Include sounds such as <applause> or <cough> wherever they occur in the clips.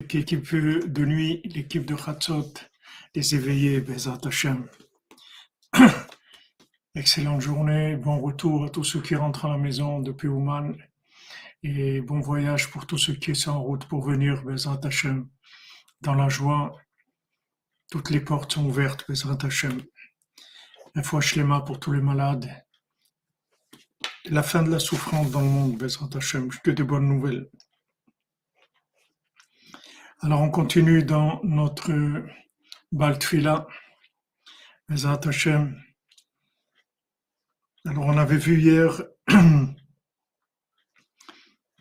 l'équipe de nuit, l'équipe de Khatzot, les éveillés, Bezat Hashem. <clears throat> Excellente journée, bon retour à tous ceux qui rentrent à la maison depuis Ouman et bon voyage pour tous ceux qui sont en route pour venir, Bezat Hashem, dans la joie. Toutes les portes sont ouvertes, Bezat Hashem. Un fois Shlema pour tous les malades. La fin de la souffrance dans le monde, Bezat Hashem, que de bonnes nouvelles. Alors on continue dans notre Baltfila, Bezat Hashem. Alors on avait vu hier <clears throat>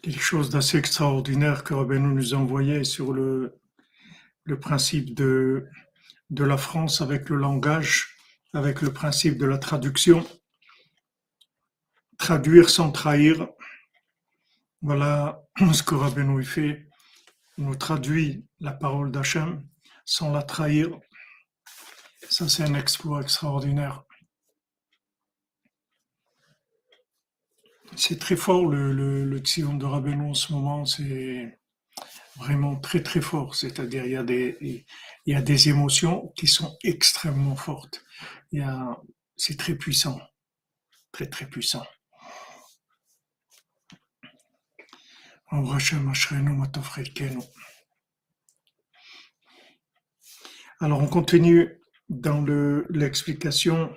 quelque chose d'assez extraordinaire que Rabbeinu nous a envoyé sur le, le principe de, de la France avec le langage, avec le principe de la traduction. Traduire sans trahir. Voilà <clears throat> ce que Rabbeinu fait nous traduit la parole d'Hachem sans la trahir. Ça, c'est un exploit extraordinaire. C'est très fort le, le, de Rabbeinu en ce moment, c'est vraiment très très fort. C'est-à-dire il y a des il y a des émotions qui sont extrêmement fortes. C'est très puissant, très très puissant. Alors on continue dans l'explication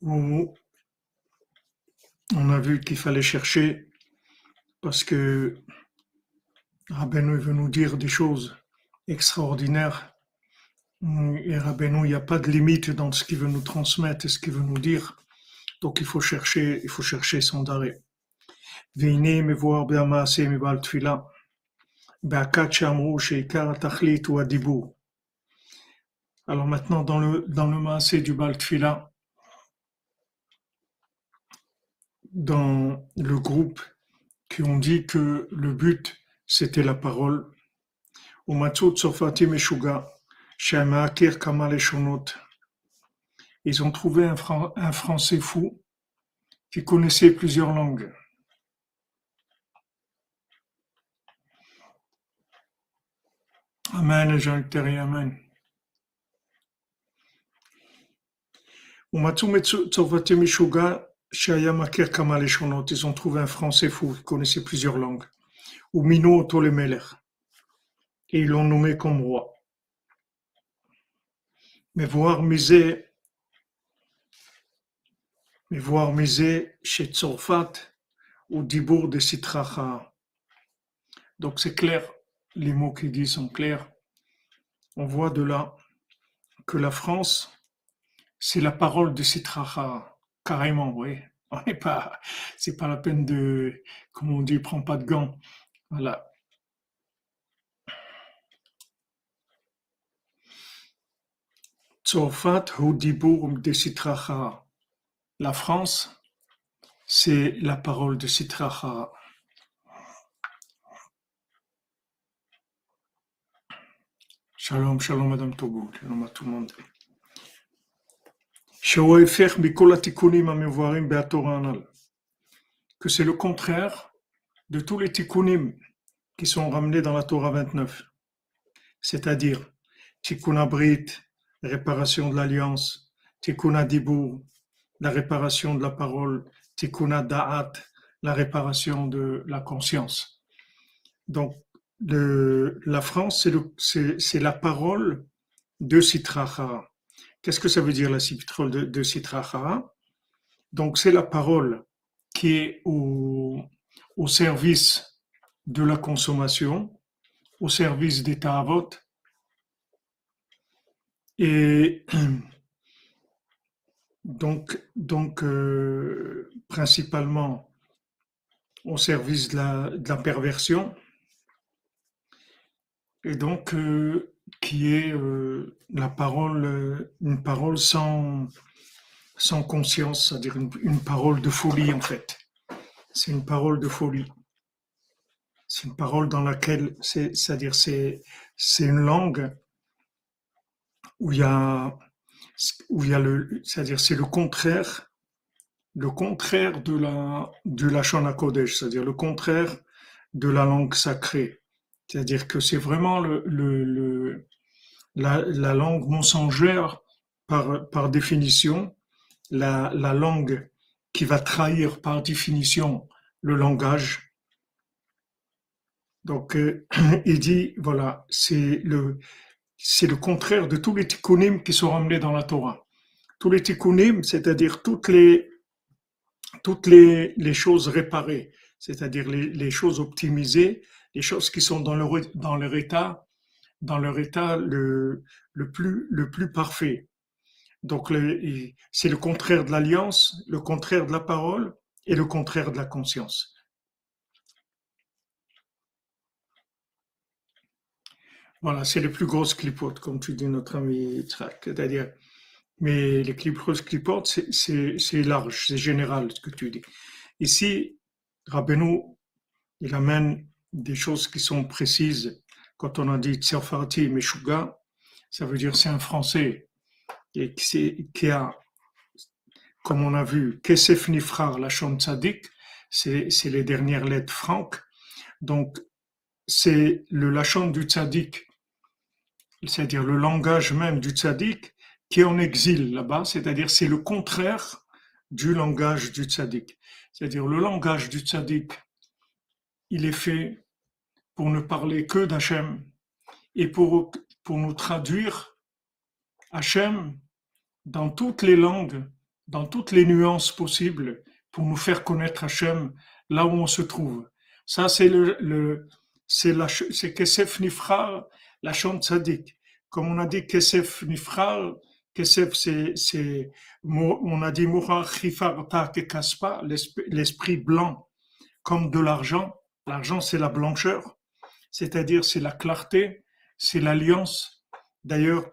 où on a vu qu'il fallait chercher parce que Rabbeinu veut nous dire des choses extraordinaires. Et Rabbeinu, il n'y a pas de limite dans ce qu'il veut nous transmettre et ce qu'il veut nous dire. Donc il faut chercher, il faut chercher son arrêt. והנה מבואר במעשה מבעל תפילה, בהכת שאמרו שעיקר התכלית הוא הדיבור. Alors maintenant, dans le, dans le maasé du Baal Tfila, dans le groupe qui ont dit que le but, c'était la parole, au Matsut Tsofati Meshuga, Shamaakir Kamal Eshonot, ils ont trouvé un, un français fou qui connaissait plusieurs langues. Amen, Jean Amen. Ils ont trouvé un français fou qui connaissait plusieurs langues. Ou Mino. Et ils l'ont nommé comme roi. Mais voir miser, mais voir miser chez Tzorfat ou Dibour de Sitracha. Donc c'est clair, les mots qu'il dit sont clairs. On voit de là que la France, c'est la parole de Sitracha, carrément, oui. <laughs> On n'est pas, c'est pas la peine de, comme on dit, prends pas de gants. Voilà. Hudibur de. La France, c'est la parole de Sitracha. Shalom, shalom Madame Togo, shalom à tout le monde. Que c'est le contraire de tous les tikkunim qui sont ramenés dans la Torah 29. C'est-à-dire, tikkun abrit, réparation de l'alliance, tikkun dibur, la réparation de la parole, tikkun da'at, la réparation de la conscience. Donc, la France, c'est la parole de Sitracha. Qu'est-ce que ça veut dire la parole de, de Donc c'est la parole qui est au, service de la consommation, au service des Ta'avot, et <clears throat> donc, euh, principalement au service de la perversion et donc euh, qui est euh, la parole, euh, une parole sans, conscience, c'est-à-dire une, parole de folie en fait. C'est une parole de folie. C'est une parole dans laquelle, c'est-à-dire c'est, une langue où il y a, où il y a le, c'est-à-dire c'est le contraire, le contraire de la, de la Shona Kodesh, c'est-à-dire le contraire de la langue sacrée C'est-à-dire que c'est vraiment le, la, la, langue mensongère par, par définition, la, la langue qui va trahir par définition le langage. Donc, euh, <clears throat> il dit, voilà, c'est le, c'est le contraire de tous les tikkunim qui sont ramenés dans la Torah. Tous les tikkunim, c'est-à-dire toutes les, toutes les, les choses réparées, c'est-à-dire les, choses optimisées, les choses qui sont dans leur, dans leur état, dans leur état le, le, plus, le plus parfait. Donc, c'est le contraire de l'alliance, le contraire de la parole et le contraire de la conscience. Voilà, c'est les plus grosses clipotes, comme tu dis, notre ami Tzrak. C'est-à-dire, mais les grosses clipotes, c'est large, c'est général ce que tu dis. Ici, Rabbeinu, il amène des choses qui sont précises. Quand on a dit Tserfarti Meshuga, ça veut dire c'est un français et qui, a, comme on a vu, Kesef Nifrar, la Tzadik, c'est les dernières lettres franques. Donc, c'est le lachon du tzaddik, c'est-à-dire le langage même du tzaddik, qui est en exil là-bas, c'est-à-dire c'est le contraire du langage du tzaddik. C'est-à-dire le langage du tzaddik, il est fait pour ne parler que d'Hachem et pour, pour nous traduire Hachem dans toutes les langues, dans toutes les nuances possibles, pour nous faire connaître Hachem là où on se trouve. Ça, c'est le, c'est c'est Kesef Nifra, la chante Tzadik. Comme on a dit Kesef Nifra, Kesef, c'est, c'est, on a dit Moura Chifarta Kekaspa, l'esprit blanc, comme de l'argent. L'argent, c'est la blancheur, c'est-à-dire c'est la clarté, c'est l'alliance. D'ailleurs,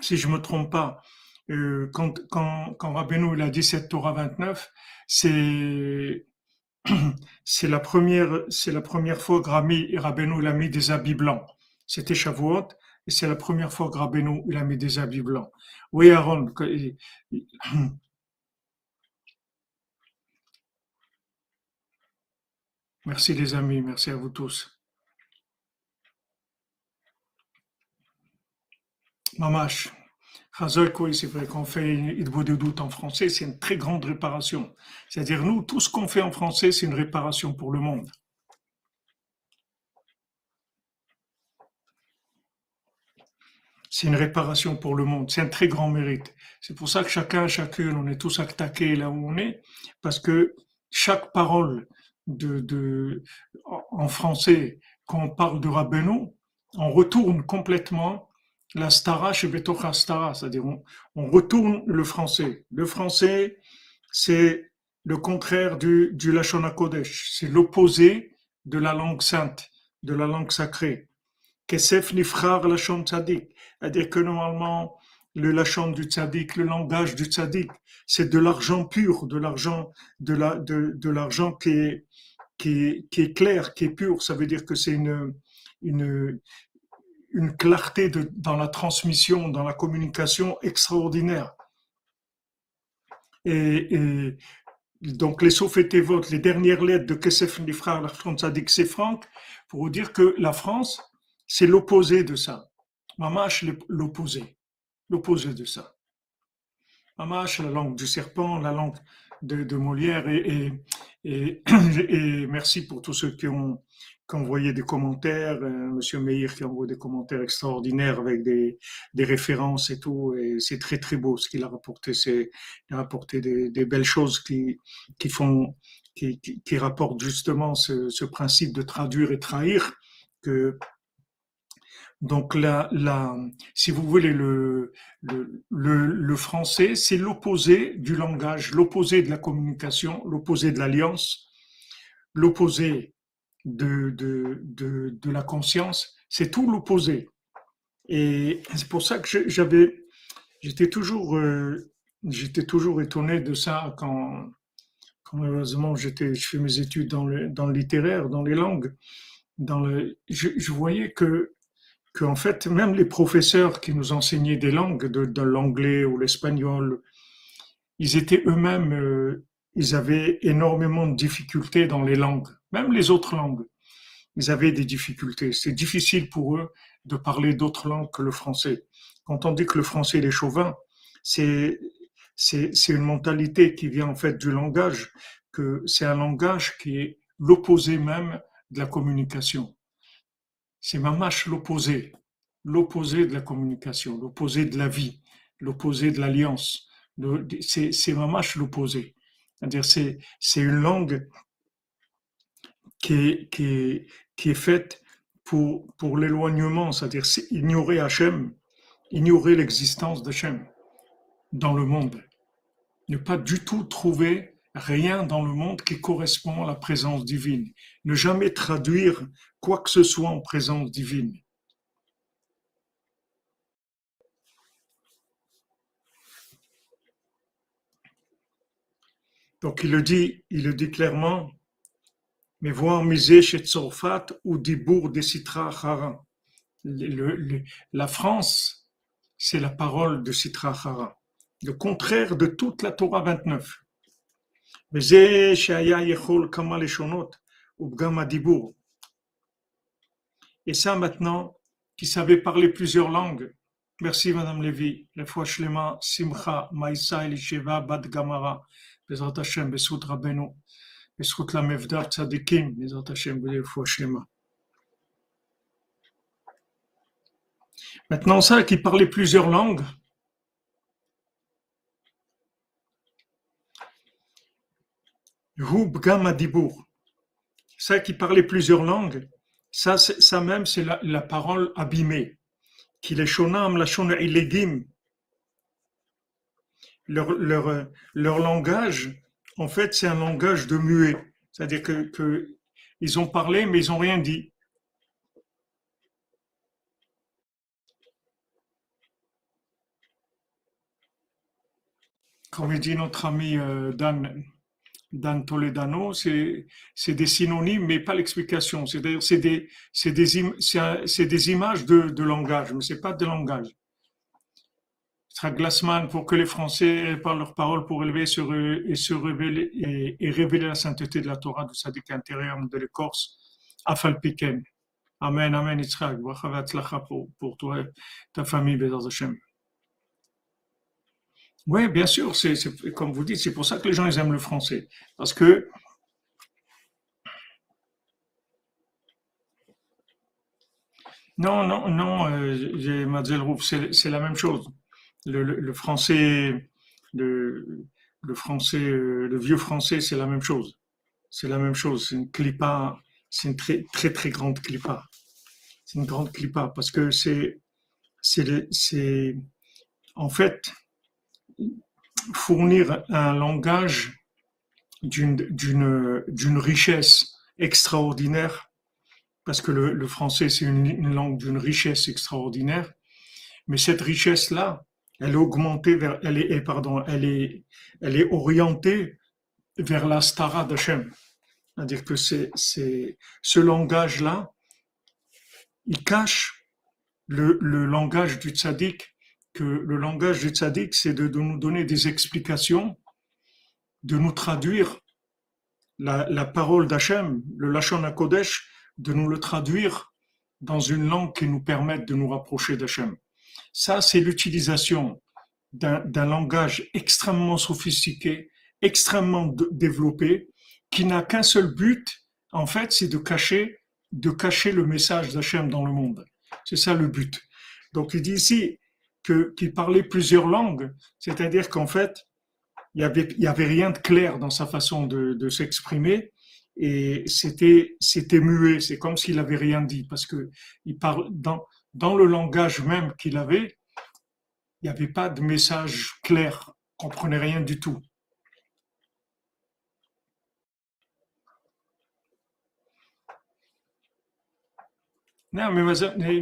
si je me trompe pas, euh, quand, quand, quand Rabbeinu il a dit cette Torah 29, c'est <clears throat> c'est la première, c'est la première fois que Rami, Rabbeinu il a mis des habits blancs. C'était Shavuot, et c'est la première fois que Rabbeinu il a mis des habits blancs. Oui, Aaron. <clears throat> Merci les amis, merci à vous tous. Mamash. c'est vrai qu'on fait une de doute en français, c'est une très grande réparation. C'est-à-dire, nous, tout ce qu'on fait en français, c'est une réparation pour le monde. C'est une réparation pour le monde. C'est un très grand mérite. C'est pour ça que chacun, chacune, on est tous attaqués là où on est, parce que chaque parole de, en français, quand on parle de Rabbeinu, on retourne complètement la stara chez Betocha stara, c'est-à-dire on, retourne le français. Le français, c'est le contraire du, du Lashon Kodesh, c'est l'opposé de la langue sainte, de la langue sacrée. Kesef nifrar Lashon tzadik, c'est-à-dire que normalement, le du tzadik, le langage du tzadik, c'est de l'argent pur, de l'argent, de la, de, de l'argent qui est, clair, qui est pur. Ça veut dire que c'est une, clarté dans la transmission, dans la communication extraordinaire. Et, donc les votes les dernières lettres de Kesef Nifra, la France a c'est Franck, pour vous dire que la France, c'est l'opposé de ça. Mamache, l'opposé. L'opposé de ça. Mamache, la langue du serpent, la langue de, Molière, <clears throat> et, merci pour tous ceux qui ont, envoyé des commentaires, euh, Monsieur Meir qui envoie des commentaires extraordinaires avec des, références et tout, et c'est très très beau ce qu'il a rapporté. C'est il a rapporté des, belles choses qui qui font qui rapportent justement ce, ce, principe de traduire et trahir que donc là, là, si vous voulez, le, le, le, français, c'est l'opposé du langage, l'opposé de la communication, l'opposé de l'alliance, l'opposé de, de, de, la conscience, c'est tout l'opposé. Et c'est pour ça que j'avais, j'étais toujours, euh, j'étais toujours étonné de ça quand, quand malheureusement j'étais, je fais mes études dans le, dans le littéraire, dans les langues, dans le, je voyais que, que en fait même les professeurs qui nous enseignaient des langues, de, l'anglais ou l'espagnol, ils étaient eux-mêmes, euh, ils avaient énormément de difficultés dans les langues même les autres langues. ils avaient des difficultés. C'est difficile pour eux de parler d'autres langues que le français. Quand on dit que le français est chauvin, c'est c'est une mentalité qui vient en fait du langage, que c'est un langage qui est l'opposé même de la communication. C'est mamache l'opposé, l'opposé de la communication, l'opposé de la vie, l'opposé de l'alliance. C'est mamache l'opposé. C'est c'est une langue qui est, faite pour l'éloignement, c'est-à-dire ignorer Hachem, ignorer l'existence d'Hachem dans le monde. Ne pas du tout trouver rien dans le monde qui correspond à la présence divine. Ne jamais traduire quoi que ce soit en présence divine. Donc il le dit, il le dit clairement, mais voir miser chez Tzorfat ou Dibour de Sitra Hara. La France, c'est la parole de Sitra Hara, le contraire de toute la Torah 29. Et ça maintenant, qui savait parler plusieurs langues. Merci Madame Lévy. Simcha, Maïsa, Bad Gamara. Maintenant, ça qui parlait plusieurs langues, ça qui parlait plusieurs langues, ça, ça même, c'est la, parole abîmée. Qui les shonam, la shona. Leur, leur, leur langage, en fait, c'est un langage de muet. C'est-à-dire que, ils ont parlé, mais ils n'ont rien dit. Comme dit notre ami euh, Dan, Dan Toledano, c'est des synonymes, mais pas l'explication. C'est-à-dire, c'est des, des, des, images de, de langage, mais c'est pas de langage Glassman pour que les Français parlent leurs paroles pour élever et se révéler et, révéler la sainteté de la Torah du sadique intérieur de l'écorce. Afal Piken. Amen, Amen, Yitzhak. Pour, pour toi et ta famille, Bézard Hashem. Oui, bien sûr, c'est comme vous dites, c'est pour ça que les gens aiment le français. Parce que Non, non, non, euh, Mademoiselle Rouf, c'est la même chose le, français, le, français, euh, le vieux français, c'est la même chose. C'est la même chose. C'est une clipa, c'est une très, très, très grande clipa. C'est une grande clipa parce que c'est, c'est, en fait, fournir un langage d'une, richesse extraordinaire parce que le, français, c'est une, langue d'une richesse extraordinaire. Mais cette richesse-là, elle est augmentée vers, elle est, pardon, elle est, elle est orientée vers la stara d'Hachem. C'est-à-dire que ce langage-là, il cache le, le langage du tzaddik, le langage du tzaddik, c'est de, nous donner des explications, de nous traduire la, la parole d'Hachem, le Lachon HaKodesh, de nous le traduire dans une langue qui nous permette de nous rapprocher d'Hachem. Ça, c'est l'utilisation d'un langage extrêmement sophistiqué, extrêmement développé, qui n'a qu'un seul but, en fait, c'est de cacher, de cacher le message d'Hachem dans le monde. C'est ça le but. Donc, il dit ici qu'il parlait plusieurs langues, c'est-à-dire qu'en fait, il y avait, avait rien de clair dans sa façon de, s'exprimer et c'était, muet. C'est comme s'il avait rien dit parce que dans le langage même qu'il avait, il n'y avait pas de message clair, on comprenait rien du tout. Non, mais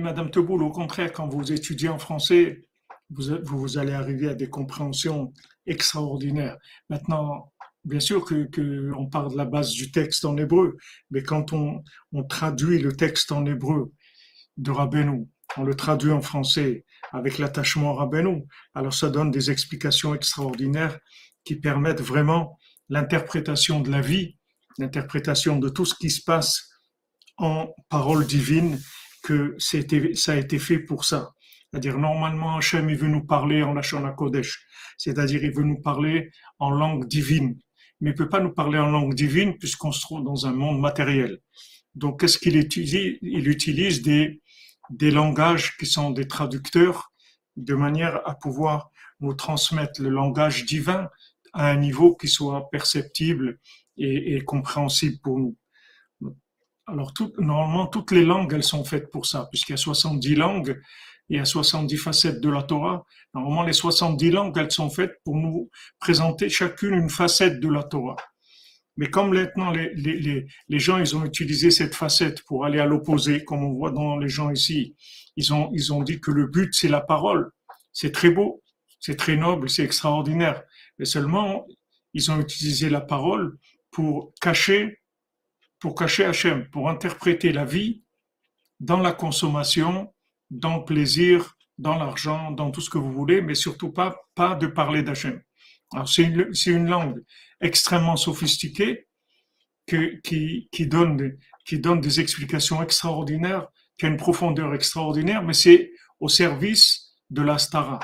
Madame Teboul, au contraire, quand vous étudiez en français, vous, vous allez arriver à des compréhensions extraordinaires. Maintenant, bien sûr que, que, on parle de la base du texte en hébreu, mais quand on, on traduit le texte en hébreu de Rabbeinu on le traduit en français avec l'attachement Rabbeinu, alors ça donne des explications extraordinaires qui permettent vraiment l'interprétation de la vie, l'interprétation de tout ce qui se passe en parole divine que ça a été fait pour ça. C'est-à-dire, normalement, Hachem, il veut nous parler en Lachon Kodesh. C'est-à-dire, il veut nous parler en langue divine. Mais il ne peut pas nous parler en langue divine puisqu'on se trouve dans un monde matériel. Donc, qu'est-ce qu'il utilise? Il utilise des, des langages qui sont des traducteurs de manière à pouvoir nous transmettre le langage divin à un niveau qui soit perceptible et, compréhensible pour nous. Alors, normalement, toutes les langues, elles sont faites pour ça, puisqu'il y a 70 langues, il y a 70 facettes de la Torah. Normalement, les 70 langues, elles sont faites pour nous présenter chacune une facette de la Torah. Mais comme maintenant les, les, les, gens, ils ont utilisé cette facette pour aller à l'opposé, comme on voit dans les gens ici, ils ont, ils ont dit que le but, c'est la parole. C'est très beau, c'est très noble, c'est extraordinaire. Mais seulement, ils ont utilisé la parole pour cacher, pour cacher Hachem, pour interpréter la vie dans la consommation, dans le plaisir, dans l'argent, dans tout ce que vous voulez, mais surtout pas, pas de parler d'Hachem. Alors c'est une, langue extrêmement sophistiquée que, qui, donne, des explications extraordinaires, qui a une profondeur extraordinaire, mais c'est au service de la stara.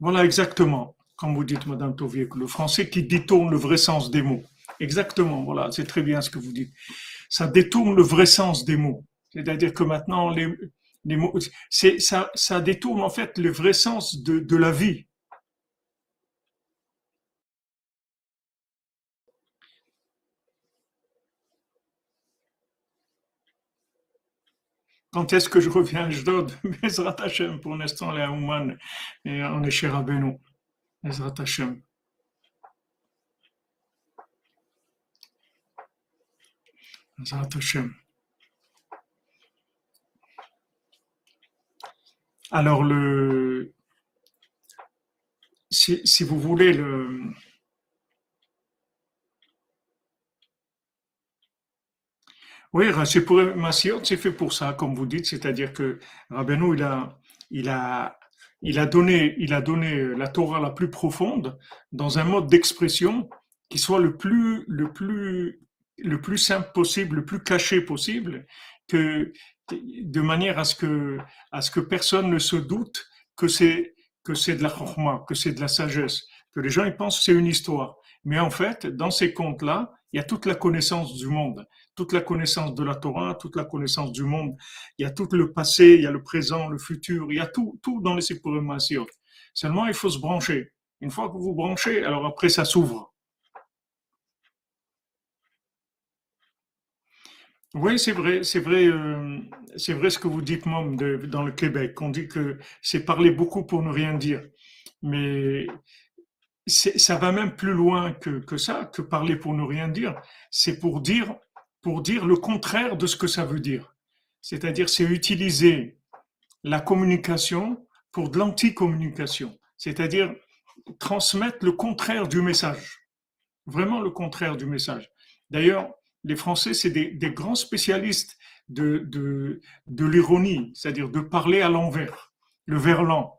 Voilà exactement, comme vous dites, Madame Tovier, le français qui détourne le vrai sens des mots. Exactement, voilà, c'est très bien ce que vous dites. Ça détourne le vrai sens des mots. C'est-à-dire que maintenant, les, les mots, ça, ça détourne en fait le vrai sens de, la vie. Quand est-ce que je reviens à Jdod Bezrat <laughs> Hashem, pour l'instant, les Ouman, et on est chez Hashem. Hashem. Alors, le, si, vous voulez, le, Oui, c'est pour c'est fait pour ça, comme vous dites, c'est-à-dire que Rabbeinu, il a, il a, il a donné, il a donné la Torah la plus profonde dans un mode d'expression qui soit le plus, le plus, le plus simple possible, le plus caché possible, que, de manière à ce que, à ce que personne ne se doute que c'est, que c'est de la chorma, que c'est de la sagesse, que les gens ils pensent que c'est une histoire. Mais en fait, dans ces contes-là, il y a toute la connaissance du monde, toute la connaissance de la Torah, toute la connaissance du monde. Il y a tout le passé, il y a le présent, le futur, il y a tout, tout dans les Sipurim Seulement, il faut se brancher. Une fois que vous branchez, alors après, ça s'ouvre. Oui, c'est vrai, c'est vrai, euh, c'est vrai ce que vous dites, Mom, dans le Québec. On dit que c'est parler beaucoup pour ne rien dire. Mais ça va même plus loin que, que ça, que parler pour ne rien dire. C'est pour dire, pour dire le contraire de ce que ça veut dire. C'est-à-dire, c'est utiliser la communication pour de l'anticommunication. C'est-à-dire transmettre le contraire du message. Vraiment le contraire du message. D'ailleurs, les Français, c'est des, des, grands spécialistes de, de, l'ironie, c'est-à-dire de parler à l'envers, le verlan.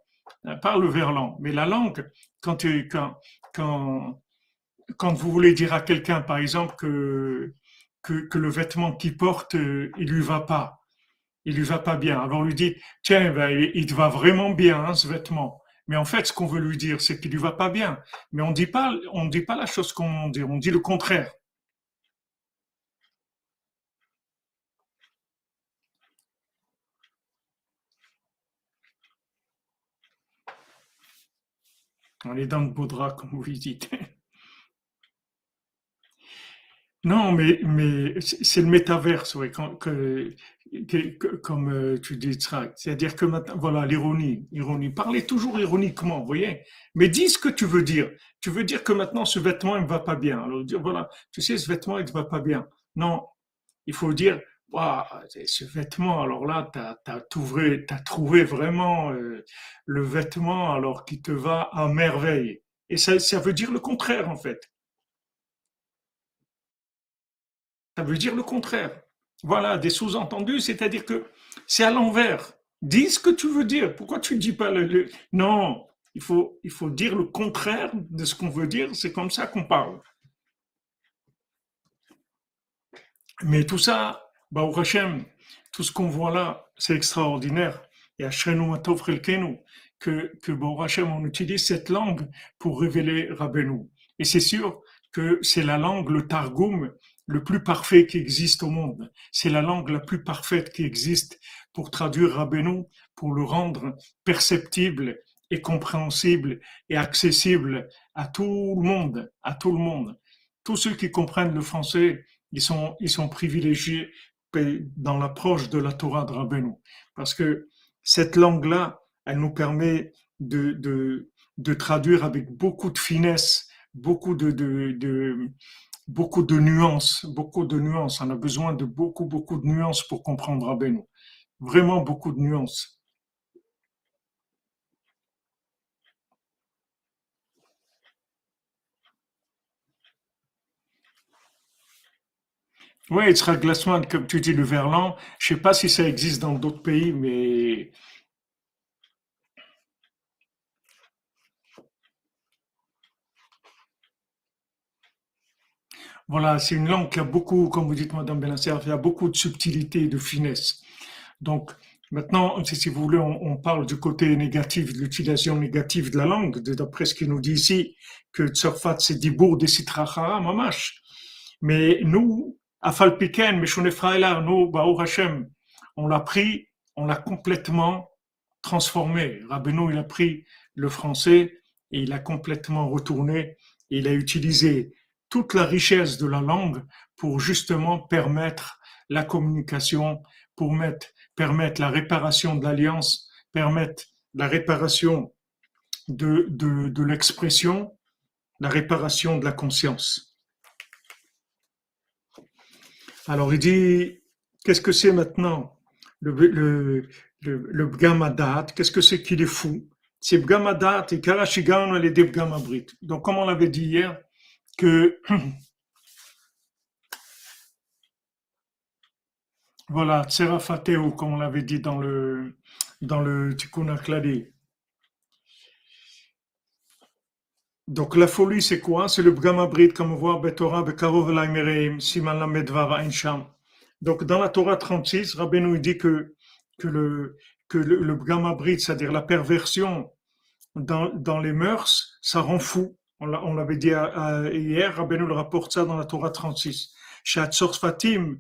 Euh, pas le verlan, mais la langue, quand, quand, vous voulez dire à quelqu'un, par exemple, que, que, que le vêtement qu'il porte, euh, il lui va pas, il lui va pas bien. Alors on lui dit, tiens, ben, il te va vraiment bien, hein, ce vêtement. Mais en fait, ce qu'on veut lui dire, c'est qu'il lui va pas bien. Mais on dit pas, on dit pas la chose qu'on dit, on dit le contraire. On est dans le beau drap, comme vous dites. Non, mais, mais c'est le métaverse, oui, que, comme euh, tu dis, c'est-à-dire que maintenant, voilà, l'ironie, ironie. Parlez toujours ironiquement, vous voyez, mais dis ce que tu veux dire. Tu veux dire que maintenant ce vêtement il ne va pas bien. Alors dire voilà, tu sais, ce vêtement il ne va pas bien. Non, il faut dire ce vêtement, alors là, tu as, trouvé, as trouvé vraiment euh, le vêtement alors qui te va à merveille. Et ça, ça veut dire le contraire, en fait. Ça veut dire le contraire. Voilà, des sous-entendus, c'est-à-dire que c'est à l'envers. Dis ce que tu veux dire. Pourquoi tu ne dis pas le... Non, il faut, il faut dire le contraire de ce qu'on veut dire. C'est comme ça qu'on parle. Mais tout ça, au Hachem, tout ce qu'on voit là, c'est extraordinaire. Et à Matov que, que Baruch Hashem, on utilise cette langue pour révéler Rabbeinu. Et c'est sûr que c'est la langue, le Targum, le plus parfait qui existe au monde. C'est la langue la plus parfaite qui existe pour traduire Rabbeinu, pour le rendre perceptible et compréhensible et accessible à tout le monde, à tout le monde. Tous ceux qui comprennent le français, ils sont, ils sont privilégiés dans l'approche de la Torah de Rabbeinu. Parce que cette langue-là, elle nous permet de, de, traduire avec beaucoup de finesse, beaucoup de, de, beaucoup de nuances, beaucoup de nuances. On a besoin de beaucoup, beaucoup de nuances pour comprendre Rabbeinu. Vraiment beaucoup de nuances. Oui, sera Glassman, comme tu dis, le verlan. Je sais pas si ça existe dans d'autres pays, mais voilà, c'est une langue qui a beaucoup, comme vous dites, Madame Benacer, il y a beaucoup de subtilité et de finesse. Donc, maintenant, si vous voulez, on, parle du côté négatif, de l'utilisation négative de la langue, d'après ce qu'il nous dit ici, que Tsarfat, c'est Dibour de Sitracha, Mamash. Mais nous, Afal Piken, là, nous, Baou Hashem, on l'a pris, on l'a complètement transformé. Rabbeinu, il a pris le français et il a complètement retourné. il a utilisé toute la richesse de la langue pour justement permettre la communication, pour mettre, permettre la réparation de l'alliance, permettre la réparation de, de, de l'expression, la réparation de la conscience. Alors il dit, qu'est-ce que c'est maintenant le, le, le, Bgamadat, qu'est-ce que c'est qu'il est fou? C'est Bgamadat et Karashigan les Bgamabrit. Donc comme on l'avait dit hier, que <clears throat> voilà, Tserafateo, comme on l'avait dit dans le dans le donc la folie, c'est quoi? C'est le Bgamabrit, comme on voit, Betorah, Bekarov, Laimereim, Siman Lamedvav, Ainsham. Donc dans la Torah 36, Rabbeinu dit que, que le, que le, le c'est-à-dire la perversion dans, dans les mœurs, ça rend fou. On l'avait dit hier, Rabbeinu le rapporte ça dans la Torah 36. Shatzor Fatim,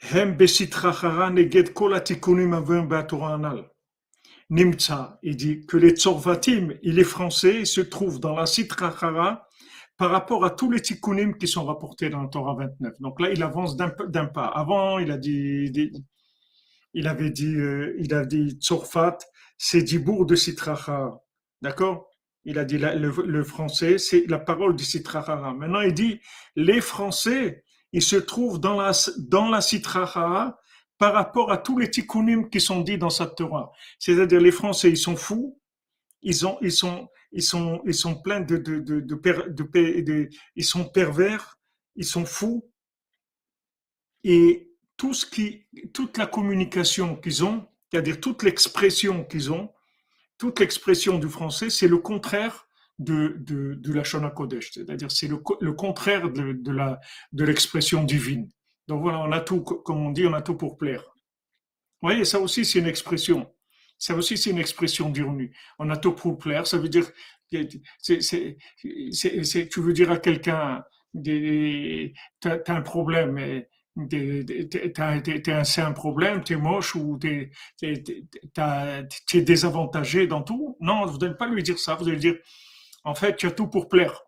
Hem besitrachara neged kol atikunim avim ba'Torah anal. Nimtsa, il dit que les Tzorvatim et les Français se trouvent dans la Sitra par rapport à tous les tikkunim qui sont rapportés dans le Torah 29. Donc là, il avance d'un pas. Avant, il a dit, il avait dit, euh, il a dit Tzorfat, c'est Dibour de Sitra D'accord? Il a dit le, français, c'est la parole du Sitra Maintenant, il dit les Français, ils se trouvent dans la, dans la par rapport à tous les tikkunim qui sont dits dans cette Torah. C'est-à-dire les Français, ils sont fous, ils ont, ils sont, pleins de, ils sont pervers, ils sont fous, et tout ce qui, toute la communication qu'ils ont, c'est-à-dire toute l'expression qu'ils ont, toute l'expression du français, c'est le contraire de, la Shona Kodesh, c'est-à-dire c'est le, contraire de l'expression divine. Donc voilà, on a tout, comme on dit, on a tout pour plaire. Vous voyez, ça aussi c'est une expression. Ça aussi c'est une expression d'ironie. On a tout pour plaire, ça veut dire, tu veux dire à quelqu'un, tu as un problème, c'est un problème, tu es moche ou tu es, désavantagé dans tout. Non, vous n'allez pas lui dire ça, vous allez dire, en fait, tu as tout pour plaire.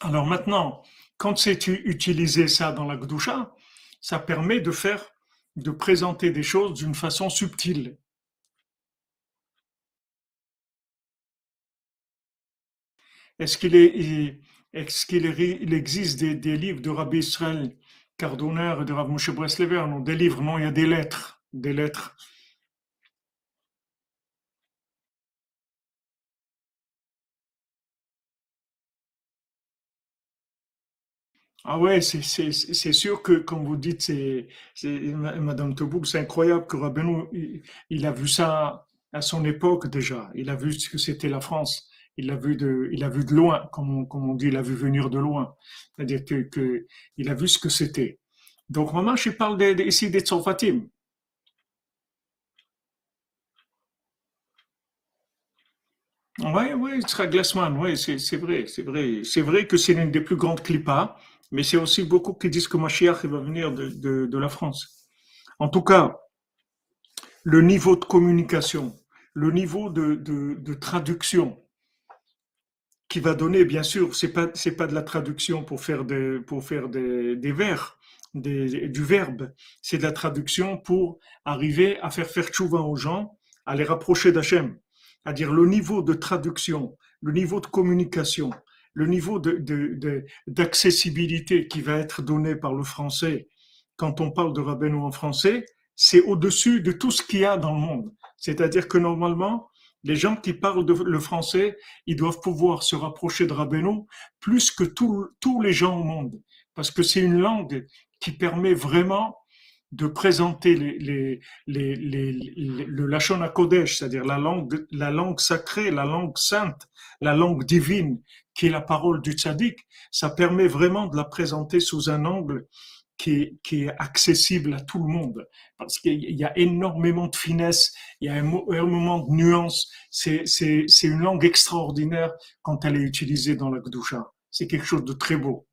Alors maintenant, quand c'est utilisé ça dans la Gdusha, ça permet de faire, de présenter des choses d'une façon subtile. Est-ce qu'il existe des, livres de Rabbi Israël Cardonner et de Rabbi Moshe Breslever? Non, des livres, non, il y a des lettres, des lettres Ah ouais, c'est sûr que, comme vous dites, c'est Madame Teboul, c'est incroyable que Rabbeinu, il, a vu ça à son époque déjà. Il a vu ce que c'était la France. il l'a vu de, il a vu de loin, comme on, comme on dit, il a vu venir de loin. C'est-à-dire que, il a vu ce que c'était. Donc, maman, je parle de, ici des Tsofatim. Oui, oui, sera Glassman, oui, c'est vrai, c'est vrai. C'est vrai que c'est l'une des plus grandes clipas, mais c'est aussi beaucoup qui disent que Mashiach va venir de, la France. En tout cas, le niveau de communication, le niveau de, traduction qui va donner, bien sûr, c'est pas pas de la traduction pour faire des pour faire des, des vers, du verbe, c'est de la traduction pour arriver à faire faire tchouva aux gens, à les rapprocher d'Hachem. C'est-à-dire le niveau de traduction, le niveau de communication, le niveau d'accessibilité de, qui va être donné par le français quand on parle de Rabbeinu en français, c'est au-dessus de tout ce qu'il y a dans le monde. C'est-à-dire que normalement, les gens qui parlent le français, ils doivent pouvoir se rapprocher de Rabbeinu plus que tous les gens au monde. Parce que c'est une langue qui permet vraiment de présenter le Lachon Kodesh, c'est-à-dire la langue, la langue sacrée, la langue sainte, la langue divine, qui est la parole du tzaddik, ça permet vraiment de la présenter sous un angle qui est, accessible à tout le monde. Parce qu'il y a énormément de finesse, il y a énormément de nuances. C'est, une langue extraordinaire quand elle est utilisée dans la Gdusha. C'est quelque chose de très beau.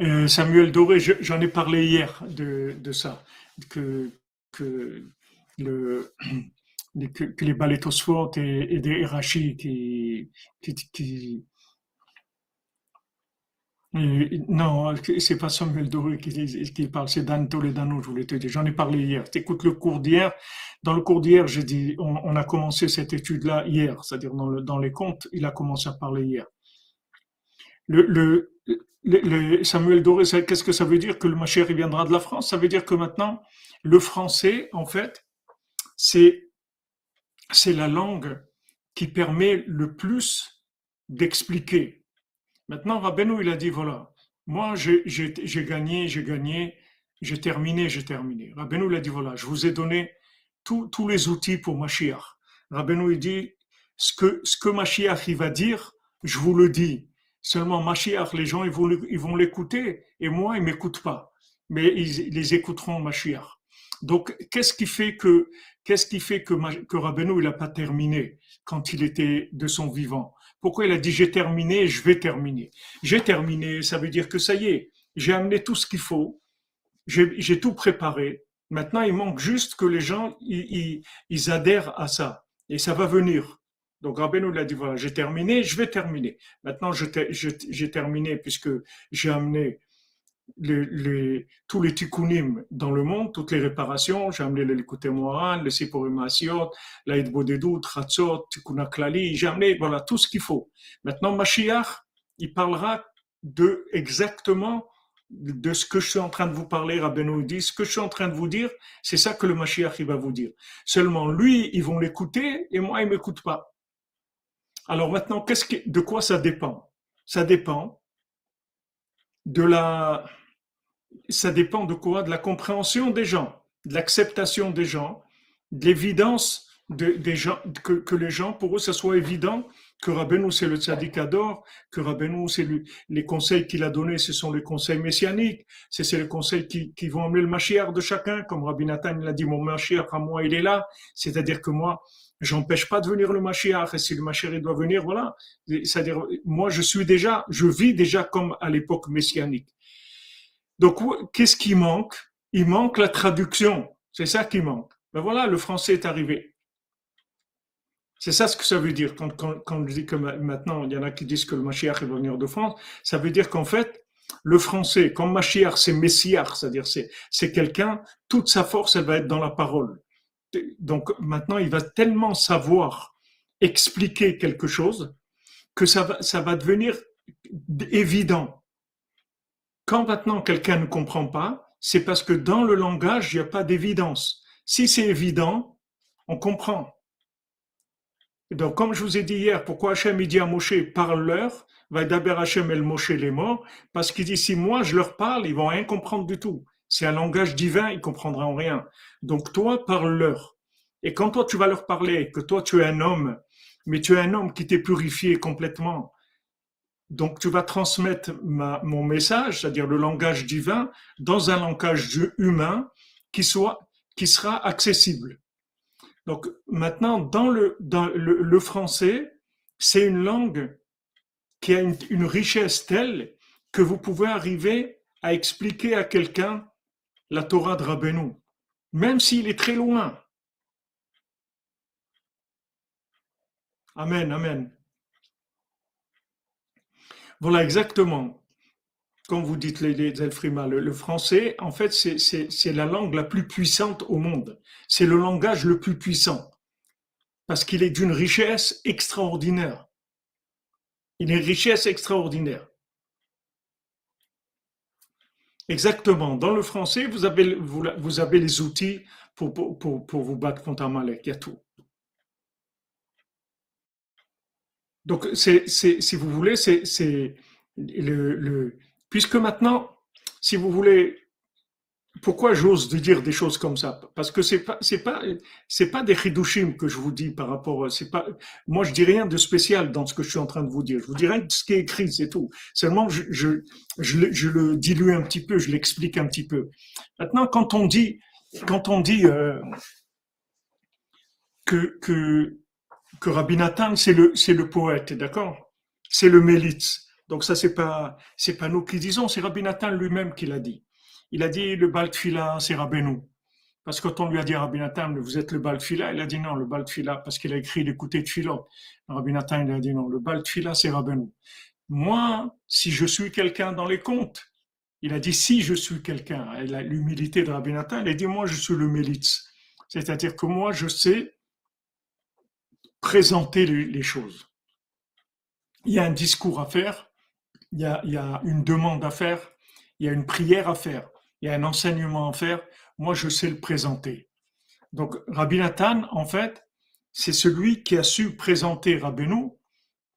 Euh, Samuel Doré, j'en ai parlé hier de, ça, que, le, que, que les balétosphores et, et des Erachi qui, qui, qui euh, non, c'est pas Samuel Doré qui, qui parle, c'est Dan Toledano, je voulais te dire. J'en ai parlé hier. Écoute le cours d'hier. Dans le cours d'hier, j'ai dit, on, a commencé cette étude-là hier, c'est-à-dire dans, le, dans les comptes, il a commencé à parler hier. Le, le, Samuel Doré, qu'est-ce que ça veut dire que le Mashiach viendra de la France? Ça veut dire que maintenant, le français, en fait, c'est c'est la langue qui permet le plus d'expliquer. Maintenant, Rabbeinu, il a dit, voilà, moi, j'ai gagné, j'ai gagné, j'ai terminé, j'ai terminé. Rabbeinu, il a dit, voilà, je vous ai donné tous les outils pour Mashiach. Rabbeinu, il dit, ce que, ce que Mashiach, il va dire, je vous le dis. Seulement, Mashiach, les gens, ils vont, ils l'écouter, et moi, ils m'écoutent pas. Mais ils, les écouteront, Mashiach. Donc, qu'est-ce qui fait que, qu'est-ce qui fait que, que il n'a pas terminé quand il était de son vivant? Pourquoi il a dit j'ai terminé, je vais terminer? J'ai terminé, ça veut dire que ça y est, j'ai amené tout ce qu'il faut, j'ai tout préparé. Maintenant, il manque juste que les gens, ils, ils adhèrent à ça. Et ça va venir. Donc Rabbeinu l'a dit, voilà, j'ai terminé, je vais terminer. Maintenant, j'ai terminé puisque j'ai amené les, les, tous les tikkunim dans le monde, toutes les réparations. J'ai amené le Likuté Moran, le Sipurim Asiot, l'Aïd Bodedou, Tratzot, Tikkuna Klali. J'ai amené, voilà, tout ce qu'il faut. Maintenant, Mashiach, il parlera de exactement de ce que je suis en train de vous parler, Rabbeinu dit, ce que je suis en train de vous dire, c'est ça que le Mashiach, il va vous dire. Seulement, lui, ils vont l'écouter et moi, il m'écoute pas. Alors maintenant, qu'est-ce que, de quoi ça dépend? Ça dépend de la, ça dépend de quoi? De la compréhension des gens, de l'acceptation des gens, de l'évidence de, des gens, que, que, les gens, pour eux, ça soit évident que Rabbeinu c'est le tzaddik adore, que Rabbeinu c'est les conseils qu'il a donnés, ce sont les conseils messianiques, c'est les conseils qui, qui vont amener le Mashiach de chacun, comme Rabbi Nathan l'a dit, mon Mashiach à moi il est là, c'est-à-dire que moi j'empêche pas de venir le Mashiach, et si le Mashiach doit venir, voilà. C'est-à-dire, moi, je suis déjà, je vis déjà comme à l'époque messianique. Donc, qu'est-ce qui manque? Il manque la traduction. C'est ça qui manque. Ben voilà, le français est arrivé. C'est ça ce que ça veut dire. Quand, quand, quand je dis que maintenant, il y en a qui disent que le Mashiach va venir de France, ça veut dire qu'en fait, le français, comme Mashiach, c'est Messiah, c'est-à-dire c'est, c'est quelqu'un, toute sa force, elle va être dans la parole donc maintenant, il va tellement savoir expliquer quelque chose que ça va, devenir évident. Quand maintenant quelqu'un ne comprend pas, c'est parce que dans le langage, il n'y a pas d'évidence. Si c'est évident, on comprend. Donc, comme je vous ai dit hier, pourquoi Hachem dit à Moshe, parle-leur, va d'abord Hachem el Moshe les morts, parce qu'il dit, si moi je leur parle, ils vont rien comprendre du tout. C'est un langage divin, ils comprendront rien. Donc toi, parle-leur. Et quand toi tu vas leur parler, que toi tu es un homme, mais tu es un homme qui t'est purifié complètement, donc tu vas transmettre mon message, c'est-à-dire le langage divin, dans un langage humain qui soit, qui sera accessible. Donc maintenant, dans le, dans le, français, c'est une langue qui a une, richesse telle que vous pouvez arriver à expliquer à quelqu'un la Torah de Rabbeinu, même s'il est très loin. Amen, amen. Voilà, exactement. Comme vous dites, les, les le, français, en fait, c'est la langue la plus puissante au monde. C'est le langage le plus puissant. Parce qu'il est d'une richesse extraordinaire. Il est une richesse extraordinaire. Exactement. Dans le français, vous avez, vous, avez les outils pour, pour, vous battre contre Amalek. Il y a tout. Donc, c'est, si vous voulez, c'est le, le, puisque maintenant, si vous voulez, pourquoi j'ose dire des choses comme ça? Parce que c'est pas, pas, des chidushim que je vous dis par rapport. C'est pas, moi je dis rien de spécial dans ce que je suis en train de vous dire. Je vous de ce qui est écrit, c'est tout. Seulement, je, le dilue un petit peu, je l'explique un petit peu. Maintenant, quand on dit, quand on dit euh, que que Rabbi Nathan, c'est le, c'est le poète, d'accord? C'est le Mélitz. Donc ça, c'est pas, c'est pas nous qui disons, c'est Rabbi Nathan lui-même qui l'a dit. Il a dit le Baltfila, c'est Rabbeinu. Parce que quand on lui a dit Rabbi Nathan, vous êtes le Baltfila, il a dit non, le Baltfila, parce qu'il a écrit l'écouter de Philo. Rabbi Nathan, il a dit non, le Baltfila, c'est Rabbeinu. Moi, si je suis quelqu'un dans les contes, il a dit si je suis quelqu'un, l'humilité de Rabbi Nathan, il a dit moi, je suis le Mélitz. C'est-à-dire que moi, je sais présenter les choses. Il y a un discours à faire, il y a, une demande à faire, il y a une prière à faire, il y a un enseignement à faire. Moi, je sais le présenter. Donc, Rabbi Nathan, en fait, c'est celui qui a su présenter Rabbeinu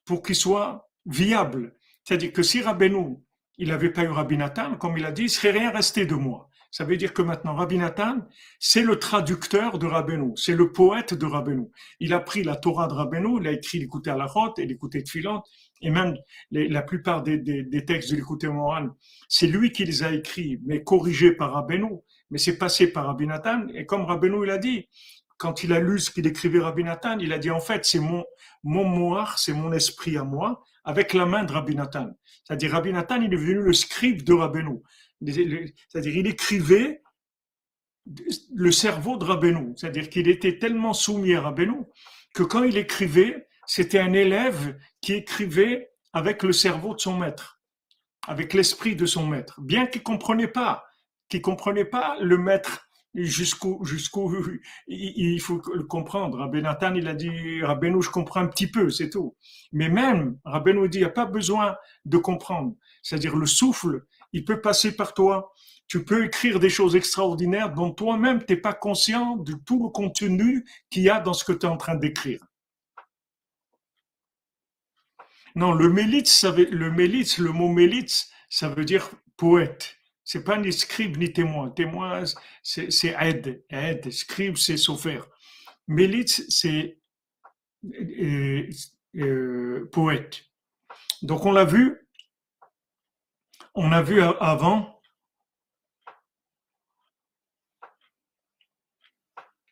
pour qu'il soit viable. C'est-à-dire que si Rabbeinu, il n'avait pas eu Rabbi Nathan, comme il a dit, il serait rien resté de moi. Ça veut dire que maintenant, Rabbi Nathan, c'est le traducteur de Rabbeinu, c'est le poète de Rabbeinu. Il a pris la Torah de Rabbeinu, il a écrit l'écouter à la rote et l'écouter de Philon, et même la plupart des, textes de l'écouter moral, c'est lui qui les a écrits, mais corrigés par Rabbeinu, mais c'est passé par Rabbi Nathan, et comme Rabbeinu il a dit, quand il a lu ce qu'il écrivait Rabbi Nathan, il a dit en fait c'est mon, mon moire, c'est mon esprit à moi, avec la main de Rabbi Nathan. C'est-à-dire Rabbi Nathan, il est devenu le scribe de Rabbeinu. C'est-à-dire il écrivait le cerveau de Rabbeinu, c'est-à-dire qu'il était tellement soumis à Rabbeinu que quand il écrivait, c'était un élève qui écrivait avec le cerveau de son maître, avec l'esprit de son maître, bien qu'il comprenait pas, qu'il comprenait pas le maître jusqu'où jusqu'où il faut le comprendre. Rabbi Nathan, il a dit Rabbeinu, je comprends un petit peu, c'est tout. Mais même Rabbeinu dit il n'y a pas besoin de comprendre, c'est-à-dire le souffle il peut passer par toi. Tu peux écrire des choses extraordinaires dont toi-même tu n'es pas conscient de tout le contenu qu'il y a dans ce que tu es en train d'écrire. Non, le mélitz, le mélitz, le mot mélitz, ça veut dire poète. C'est pas ni scribe ni témoin. Témoin, c'est aide, aide. Scribe, c'est souffert. Mélitz, c'est euh, euh, poète. Donc on l'a vu, on a vu avant.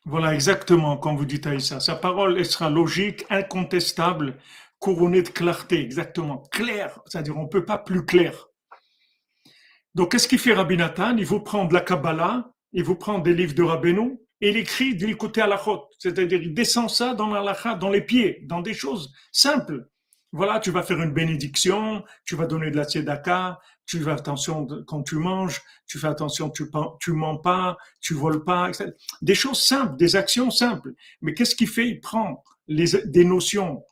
Voilà exactement comme vous dites Aïssa. Sa parole elle sera logique, incontestable, couronnée de clarté, exactement. Claire, c'est-à-dire on ne peut pas plus clair. Donc qu'est-ce qu'il fait Rabbi Nathan? Il vous prend de la Kabbalah, il vous prend des livres de Rabbeinu, et il écrit à la route. C'est-à-dire il descend ça dans la dans les pieds, dans des choses simples. Voilà, tu vas faire une bénédiction, tu vas donner de la tzedaka, tu fais attention quand tu manges, tu fais attention, tu tu mens pas, tu voles pas, etc. Des choses simples, des actions simples. Mais qu'est-ce qu'il fait? Il prend les, des notions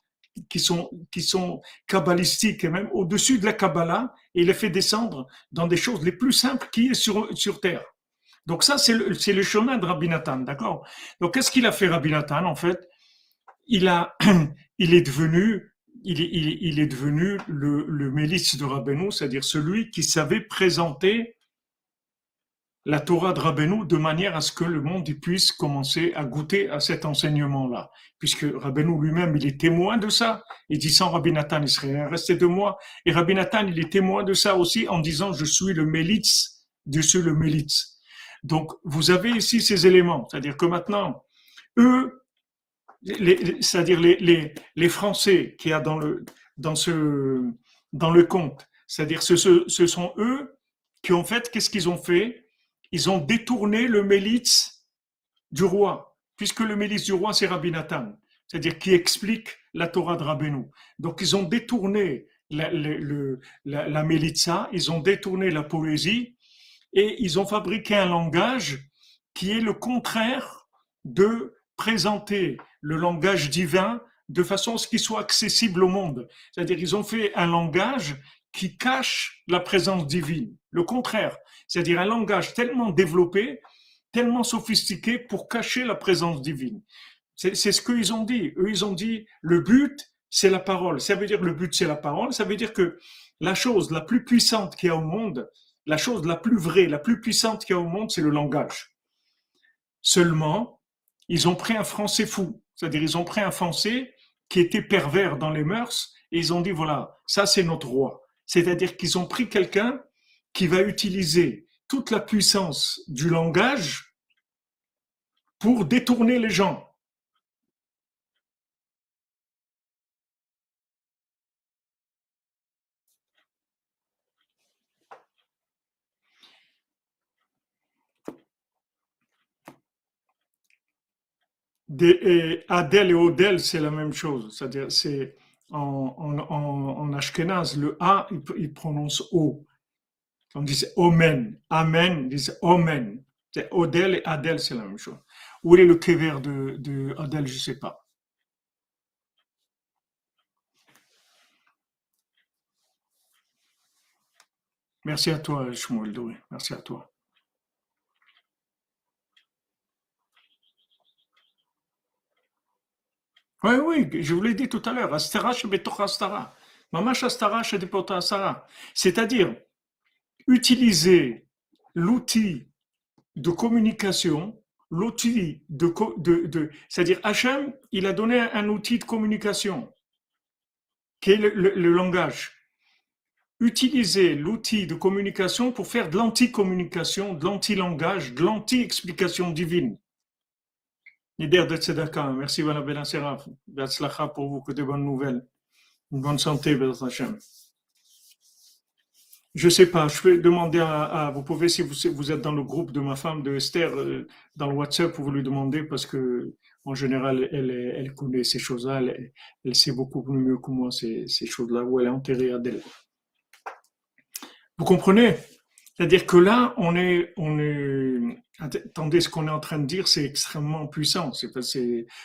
qui sont qui sont kabbalistiques et même au-dessus de la Kabbalah et il les fait descendre dans des choses les plus simples qui est sur sur terre. Donc ça c'est le c'est le chemin de Rabbi Nathan, d'accord? Donc qu'est-ce qu'il a fait Rabbi Nathan? En fait Il a <clears throat> il est devenu il, est devenu le, le de Rabbeinu, c'est-à-dire celui qui savait présenter la Torah de Rabbeinu de manière à ce que le monde puisse commencer à goûter à cet enseignement-là. Puisque Rabbeinu lui-même, il est témoin de ça. Il dit sans Rabbi Nathan, il serait resté de moi. Et Rabbi Nathan, il est témoin de ça aussi en disant je suis le Mélitz, je suis le Mélitz. Donc, vous avez ici ces éléments. C'est-à-dire que maintenant, eux, c'est-à-dire les, les, les, Français qui a dans le, dans ce, dans le compte, c'est-à-dire ce, ce, ce sont eux qui ont fait, qu'est-ce qu'ils ont fait? Ils ont détourné le mélitz du roi, puisque le mélitz du roi, c'est Rabbi Nathan, c'est-à-dire qui explique la Torah de Rabbeinu. Donc, ils ont détourné la, la, ils ont détourné la poésie et ils ont fabriqué un langage qui est le contraire de présenter le langage divin de façon à ce qu'il soit accessible au monde. C'est-à-dire ils ont fait un langage qui cache la présence divine. Le contraire, c'est-à-dire un langage tellement développé, tellement sophistiqué pour cacher la présence divine. C'est ce qu'ils ont dit. Eux, ils ont dit, le but, c'est la parole. Ça veut dire le but, c'est la parole. Ça veut dire que la chose la plus puissante qu'il y a au monde, la chose la plus vraie, la plus puissante qu'il y a au monde, c'est le langage. Seulement, ils ont pris un français fou. C'est-à-dire, ils ont pris un français qui était pervers dans les mœurs et ils ont dit, voilà, ça c'est notre roi. C'est-à-dire qu'ils ont pris quelqu'un qui va utiliser toute la puissance du langage pour détourner les gens. Adèle et Odel, c'est la même chose. C'est-à-dire, c'est en, en, Ashkenaz, le A, il, prononce O. On dit Omen. Amen, ils disent Omen. Odel et Adel, c'est la même chose. Où est le kever de, de je ne sais pas. Merci à toi, Shmuel Doué. Merci à toi. Oui, oui, je vous l'ai dit tout à l'heure. Astara Astara. Mamash Astara Asara. C'est-à-dire, utiliser l'outil de communication, l'outil de, c'est-à-dire Hachem, il a donné un outil de communication, qui est le, langage. Utiliser l'outil de communication pour faire de l'anti-communication, de l'anti-langage, de l'anti-explication divine. Nider de Tzedaka, merci Seraf. pour vous, que de bonnes nouvelles. Une bonne santé, Bézat Hashem. Je sais pas, je vais demander à, vous pouvez, si vous, vous, êtes dans le groupe de ma femme, de Esther, euh, dans le WhatsApp, vous lui demander parce que, en général, elle, elle connaît ces choses-là, elle, elle, sait beaucoup mieux que moi ces, ces choses-là, où elle est enterrée à. Vous comprenez? C'est-à-dire que là, on est, on est, attendez, ce qu'on est en train de dire, c'est extrêmement puissant. C'est,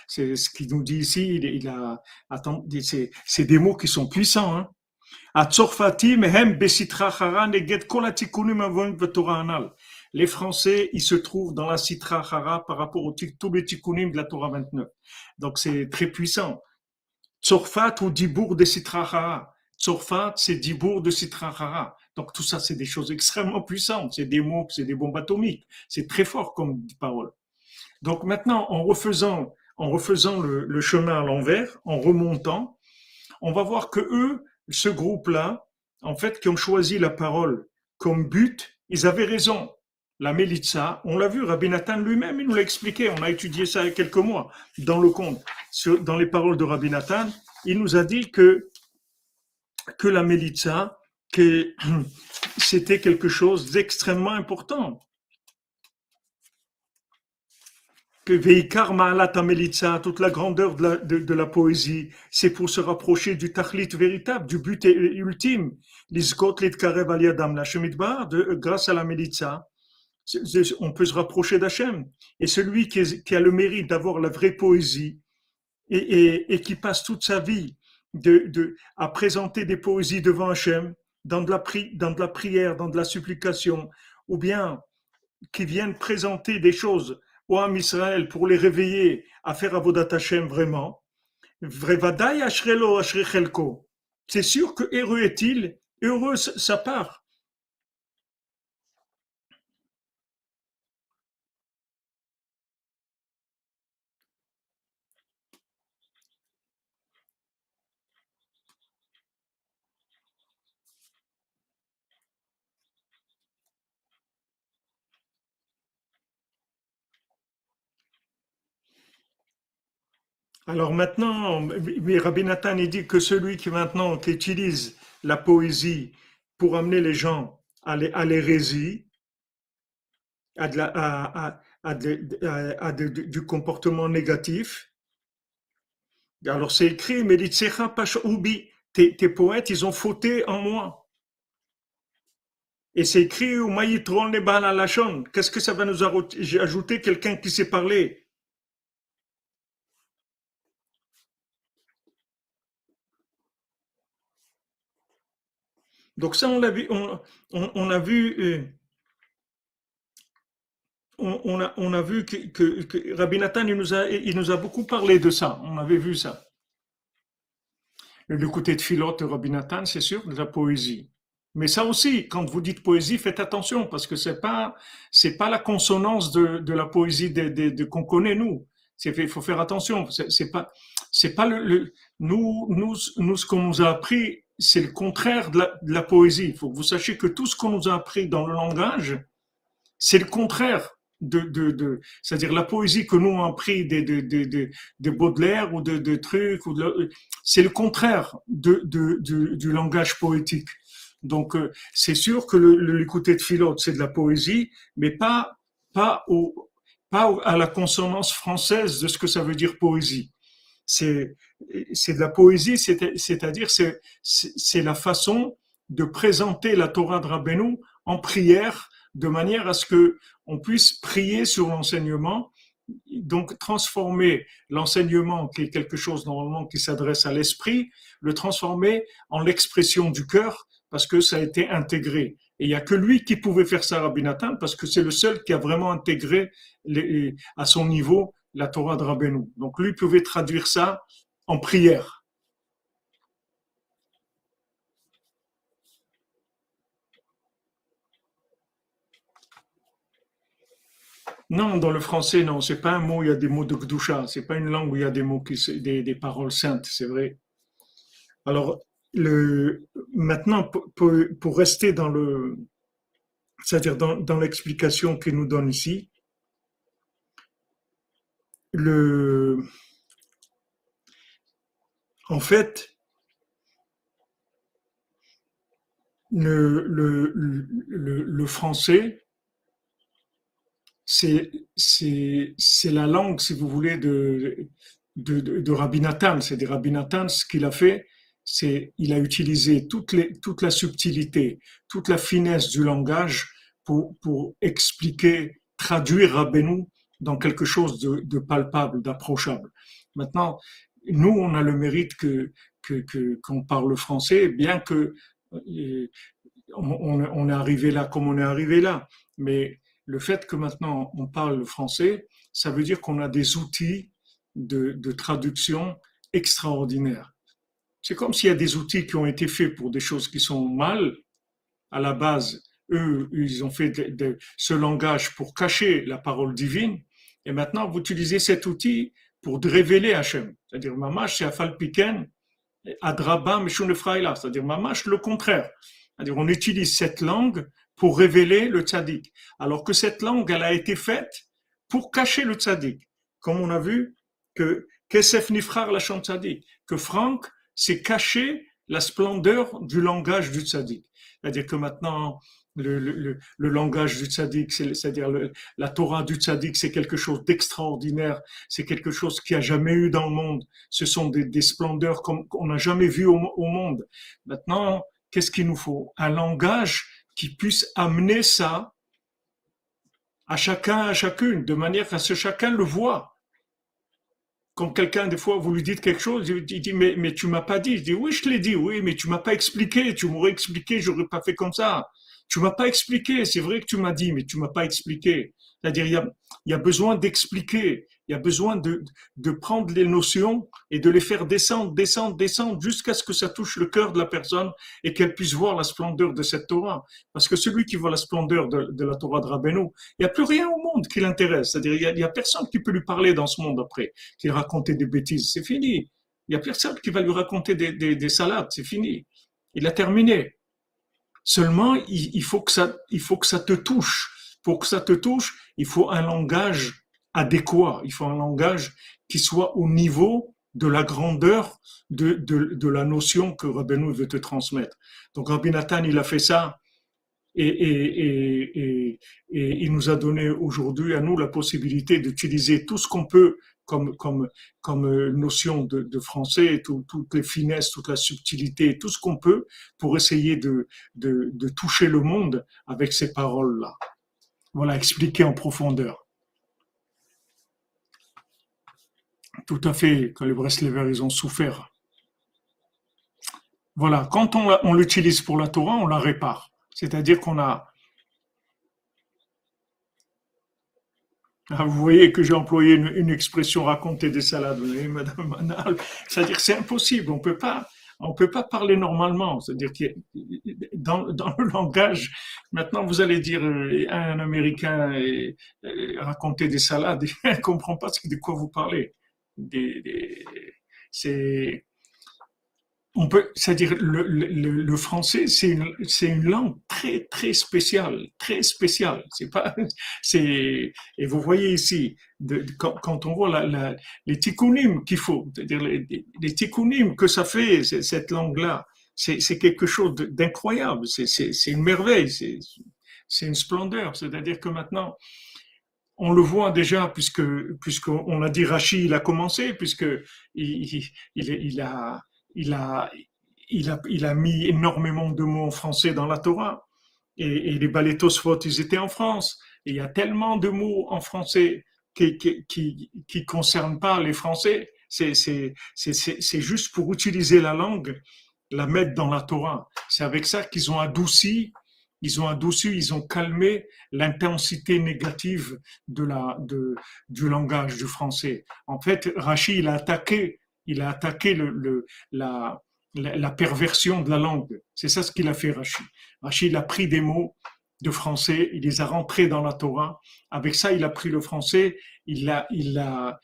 c'est, ce qu'il nous dit ici. Il, il a, attendez, c'est, c'est des mots qui sont puissants. Hein. Les Français, ils se trouvent dans la Sitra par rapport au tous les tikkunim de la Torah 29. Donc c'est très puissant. Tzorfat ou Dibour de Sitra. Tzorfat, c'est Dibour de Sitra. Donc tout ça, c'est des choses extrêmement puissantes. C'est des mots, c'est des bombes atomiques. C'est très fort comme parole. Donc maintenant, en refaisant, en refaisant le, chemin à l'envers, en remontant, on va voir que eux, ce groupe-là, en fait, qui ont choisi la parole comme but, ils avaient raison. La Melitza, on l'a vu, Rabbi Nathan lui-même, il nous l'a expliqué, on a étudié ça il y a quelques mois dans le conte, dans les paroles de Rabbi Nathan, il nous a dit que, que la Melitza, que <clears throat> c'était quelque chose d'extrêmement important. Que Veikar Ma'alat Melitza, toute la grandeur de la, de, la poésie, c'est pour se rapprocher du tachlit véritable, du but ultime. La Shemitbar, grâce à la Melitza, on peut se rapprocher d'Hachem. Et celui qui, qui, a le mérite d'avoir la vraie poésie et, et, et, qui passe toute sa vie de, de, à présenter des poésies devant Hachem, dans de, la dans de la prière, dans de la supplication, ou bien qui viennent présenter des choses Ham Israël pour les réveiller à faire Avodat vraiment, c'est sûr que heureux est-il, heureux sa part. Alors maintenant, Rabbi Nathan dit que celui qui maintenant utilise la poésie pour amener les gens à l'hérésie, à, du comportement négatif, alors c'est écrit, mais tes, tes poètes, ils ont fauté en moi. Et c'est écrit, Qu'est-ce que ça va nous ajouter quelqu'un qui sait parler? Donc ça, on l'a vu, on, a vu, euh, on, a, vu que, que, Rabbi Nathan, il nous, a, il nous a beaucoup parlé de ça. On avait vu ça. Le côté de Philote de Rabbi Nathan, c'est sûr, de la poésie. Mais ça aussi, quand vous dites poésie, faites attention parce que c'est pas c'est pas la consonance de, de la poésie de, de, qu'on connaît nous. Il faut faire attention. C'est pas c'est pas nous nous nous ce qu'on nous a appris c'est le contraire de la, poésie. Il faut que vous sachiez que tout ce qu'on nous a appris dans le langage, c'est le contraire de, de, c'est-à-dire la poésie que nous on a appris de, de, de, de Baudelaire ou de, de trucs, c'est le contraire de, de, du langage poétique. Donc euh, c'est sûr que l'écouter de Philote c'est de la poésie, mais pas pas au pas à la consonance française de ce que ça veut dire poésie c'est c'est de la poésie, c'est-à-dire c'est la façon de présenter la Torah de Rabbeinu en prière de manière à ce que on puisse prier sur l'enseignement, donc transformer l'enseignement qui est quelque chose normalement qui s'adresse à l'esprit, le transformer en l'expression du cœur parce que ça a été intégré. Et il n'y a que lui qui pouvait faire ça, Rabbi parce que c'est le seul qui a vraiment intégré les, à son niveau la Torah de Rabbeinu. Donc lui pouvait traduire ça en prière. Non, dans le français, non, c'est pas un mot, il y a des mots de Gdusha, c'est pas une langue où il y a des mots qui, des, des paroles saintes, c'est vrai. Alors, le, maintenant, pour, pour rester dans le, c'est-à-dire dans, dans l'explication qu'il nous donne ici, le, en fait, le, français, c'est, la langue, si vous voulez, de, de, de, de Rabbi Nathan. C'est des Rabbi Nathan, ce qu'il a fait, c'est il a utilisé toute, la subtilité, toute la finesse du langage pour, pour expliquer, traduire Rabbeinu dans quelque chose de, palpable, d'approchable. Maintenant, nous, on a le mérite que qu'on parle français, bien que euh, on, est arrivé là comme on est arrivé là. Mais le fait que maintenant on parle français, ça veut dire qu'on a des outils de, de traduction extraordinaires. C'est comme s'il y a des outils qui ont été faits pour des choses qui sont mal à la base. Eux, ils ont fait de ce langage pour cacher la parole divine. Et maintenant, vous utilisez cet outil pour révéler Hachem. C'est-à-dire, mamash, c'est afalpiken, adraba, meshunefraïla. C'est-à-dire, mamash, le contraire. C'est-à-dire, on utilise cette langue pour révéler le tzaddik. Alors que cette langue, elle a été faite pour cacher le tzaddik. Comme on a vu que Kesef Nifrar la tzaddik, que Franck s'est caché la splendeur du langage du tzaddik. C'est-à-dire que maintenant, le, langage du tzaddik, c'est-à-dire la Torah du tzaddik, c'est quelque chose d'extraordinaire, c'est quelque chose qui a jamais eu dans le monde. Ce sont des, splendeurs qu'on n'a jamais vu au, monde. Maintenant, qu'est-ce qu'il nous faut? Un langage qui puisse amener ça à chacun, à chacune, de manière à ce que chacun le voit. Quand quelqu'un, des fois, vous lui dites quelque chose, il dit, mais, mais tu m'as pas dit. Je dis, oui, je l'ai dit, oui, mais tu m'as pas expliqué. Tu m'aurais expliqué, j'aurais pas fait comme ça. Tu m'as pas expliqué. C'est vrai que tu m'as dit, mais tu m'as pas expliqué. C'est-à-dire, il y a, y a besoin d'expliquer. Il y a besoin de, de prendre les notions et de les faire descendre, descendre, descendre jusqu'à ce que ça touche le cœur de la personne et qu'elle puisse voir la splendeur de cette Torah. Parce que celui qui voit la splendeur de, de la Torah de Rabbeinu, il n'y a plus rien au monde qui l'intéresse. C'est-à-dire, il y, a, a personne qui peut lui parler dans ce monde après, qui raconter des bêtises. C'est fini. Il n'y a personne qui va lui raconter des, des, des salades. C'est fini. Il a terminé. Seulement, il, faut que ça, il faut que ça te touche. Pour que ça te touche, il faut un langage adéquat. Il faut un langage qui soit au niveau de la grandeur de, de, la notion que Rabbeinu veut te transmettre. Donc Rabbi Nathan, il a fait ça et, et, et, et il nous a donné aujourd'hui à nous la possibilité d'utiliser tout ce qu'on peut comme, comme notion de, français, toutes les finesses, toute la subtilité, tout ce qu'on peut pour essayer de, toucher le monde avec ces paroles-là. Voilà, expliquer en profondeur. Tout à fait, quand les Breslevers, ils ont souffert. Voilà, quand on, on l'utilise pour la Torah, on la répare. C'est-à-dire qu'on a... Ah, vous voyez que j'ai employé une, expression raconter des salades, vous voyez, Madame Manal. C'est-à-dire c'est impossible, on peut pas on peut pas parler normalement. C'est-à-dire que dans, dans, le langage, maintenant vous allez dire euh, un Américain raconter des salades, <laughs> il ne comprend pas de quoi vous parlez c'est on peut, c'est-à-dire le, le, français, c'est une, c'est une langue très très spéciale, très spéciale. C'est pas, <laughs> c'est et vous voyez ici, quand, on voit les tikkunim qu'il faut, c'est-à-dire les, les que ça fait cette langue-là, c'est, quelque chose d'incroyable. C'est, une merveille, c'est, une splendeur. C'est-à-dire que maintenant, on le voit déjà puisque puisqu'on a dit Rachid, il a commencé puisque il, il, a il a il a il a mis énormément de mots en français dans la Torah. Et, les Balétosphot ils étaient en France. Il y a tellement de mots en français qui qui qui, concernent pas les Français. C'est c'est juste pour utiliser la langue la mettre dans la Torah. C'est avec ça qu'ils ont adouci ils ont adouci, ils ont calmé l'intensité négative de la, de, du langage du français. En fait, Rachid, il a attaqué, il a attaqué la, perversion de la langue. C'est ça ce qu'il a fait, Rachid. Rachid, a pris des mots de français, il les a rentrés dans la Torah. Avec ça, il a pris le français, il a,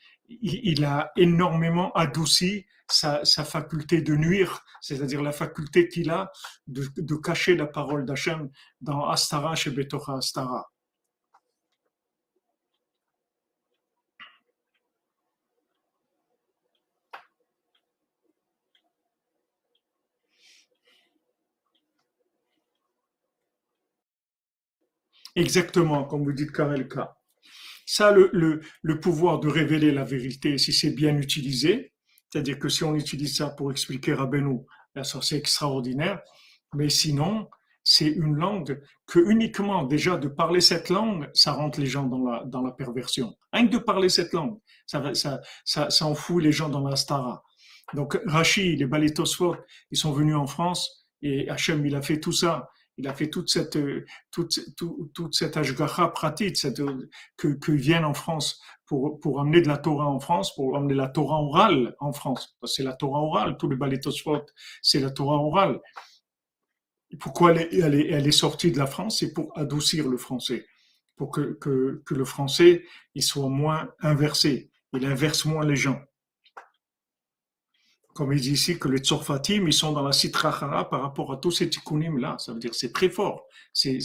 énormément adouci sa, faculté de nuire, c'est-à-dire la faculté qu'il a de, cacher la parole d'Hachem dans Astara chez Astara. Exactement, comme vous dites, Karelka. Ça, le, le, le pouvoir de révéler la vérité, si c'est bien utilisé, c'est-à-dire que si on utilise ça pour expliquer Rabbeinu, ça c'est extraordinaire. Mais sinon, c'est une langue que uniquement déjà de parler cette langue, ça rentre les gens dans la, dans la perversion. Rien que de parler cette langue, ça, ça, ça, ça les gens dans la stara. Donc Rachid, les Balétosphores, ils sont venus en France et Hachem, il a fait tout ça il a fait toute cette toute toute, toute cette pratique cette, que viennent en France pour pour amener de la Torah en France, pour amener la Torah orale en France. C'est la Torah orale, tous les balétosphot, c'est la Torah orale. pourquoi elle est, elle, est, elle est sortie de la France? C'est pour adoucir le français, pour que, que, que le français il soit moins inversé, il inverse moins les gens comme il dit ici, que les Tzorfatim, ils sont dans la Sitrachara par rapport à tous ces tikkunim-là. Ça veut dire c'est très fort. C'est,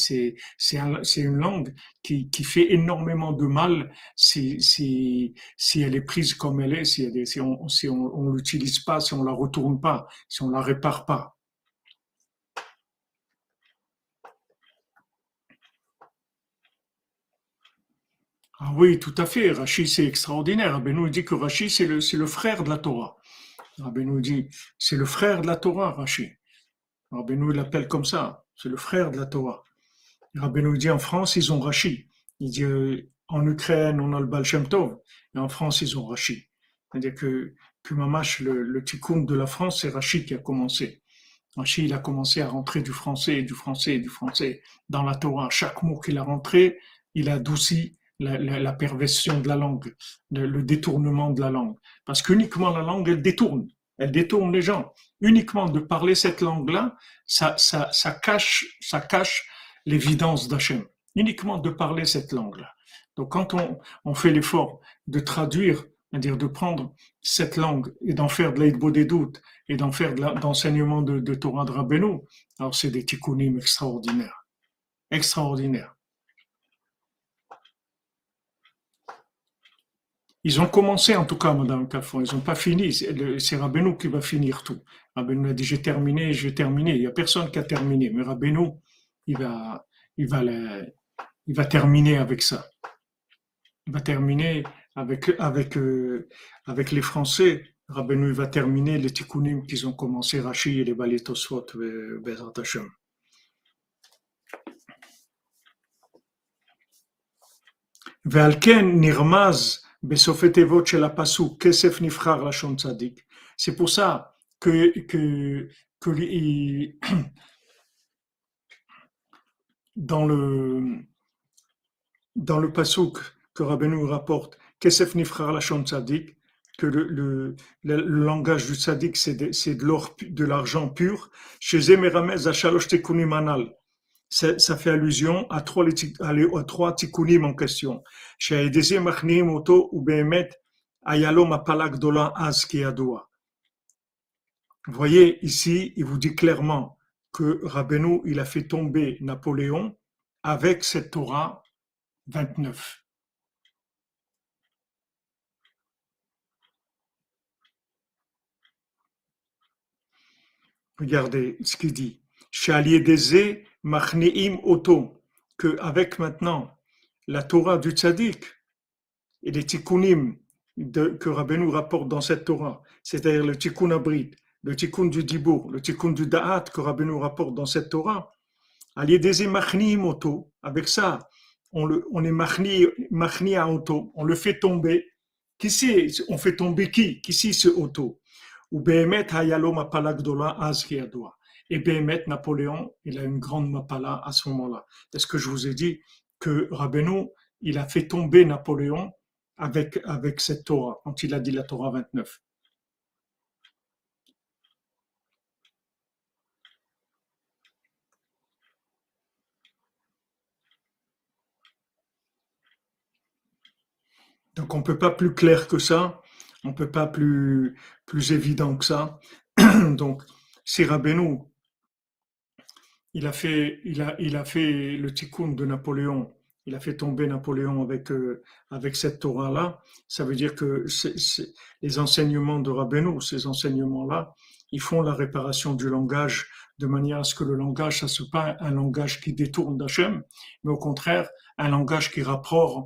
une langue qui, qui fait énormément de mal si, si, si elle est prise comme elle est, si, on si on l'utilise pas, si on la retourne pas, si on la répare pas. Ah oui, tout à fait. Rachid, c'est extraordinaire. Ben nous dit que Rachid, c'est le, c'est le frère de la Torah. Rabbi nous dit, c'est le frère de la Torah, Rashi. Rabbi nous l'appelle comme ça, c'est le frère de la Torah. Rabbi nous dit, en France, ils ont Rashi. Il dit, euh, en Ukraine, on a le Baal Tov, et en France, ils ont Rashi. C'est-à-dire que, que Mamash, le, le tikkun de la France, c'est Rashi qui a commencé. Rashi, il a commencé à rentrer du français, du français, du français dans la Torah. Chaque mot qu'il a rentré, il a adouci la, la, perversion de la langue, le, détournement de la langue. Parce qu'uniquement la langue, elle détourne. Elle détourne les gens. Uniquement de parler cette langue-là, ça, ça, ça cache, ça cache l'évidence d'Hachem. Uniquement de parler cette langue-là. Donc quand on, on fait l'effort de traduire, c'est-à-dire de prendre cette langue et d'en faire de l'aide des doutes et d'en faire de de, de Torah de Rabbeinu, alors c'est des tikkunim extraordinaires. Extraordinaires. Ils ont commencé en tout cas, Madame Cafon, ils n'ont pas fini. C'est Rabbeinu qui va finir tout. Rabbeinu a dit j'ai terminé, j'ai terminé. Il n'y a personne qui a terminé, mais Rabbeinu, il va, il va, il va terminer avec ça. Il va terminer avec, avec, euh, avec les Français. Rabbeinu va terminer les tikkunim qu'ils ont commencé, Rashi et les Balais Tosfot, euh, Bezrat Hashem. ועל כן נרמז c'est pour ça que, que, que dans le dans le pasouk que Rabbeinu rapporte, Kesef Nifrar Lachon Tzadik, que le, le, le, langage du Tzadik, c'est de, de l'argent pur, chez Emeramez Ashalosh Tekunim Anal, ça fait allusion à trois, à trois tikkunim en question. Vous voyez ici, il vous dit clairement que Rabbeinu, il a fait tomber Napoléon avec cette Torah 29. Regardez ce qu'il dit. des machneim oto, que avec maintenant la Torah du tzaddik et les tikkunim que Rabbeinu rapporte dans cette Torah, c'est-à-dire le tikkun abrit, le tikkun du dibur, le tikkun du da'at que Rabbeinu rapporte dans cette Torah, des machneim oto, avec ça, on, le, on est machni, à auto, on le fait tomber. Qui c'est? On fait tomber qui? Qui c'est ce auto Ou Behemet Hayalo Mapala Gdola Azriadoa. Et Behemet, Napoléon, il a une grande Mapala à ce moment-là. Est-ce que je vous ai dit que Rabbeinu, il a fait tomber Napoléon avec, avec cette Torah, quand il a dit la Torah 29 Donc on ne peut pas plus clair que ça, on ne peut pas plus, plus évident que ça. <clears throat> Donc c'est Rabbeinu, il a fait, il a, il a fait le tikkun de Napoléon, il a fait tomber Napoléon avec, euh, avec cette Torah-là. Ça veut dire que les enseignements de Rabbeinu, ces enseignements-là, ils font la réparation du langage de manière à ce que le langage, ça se pas un langage qui détourne d'Hachem, mais au contraire, un langage qui rapproche,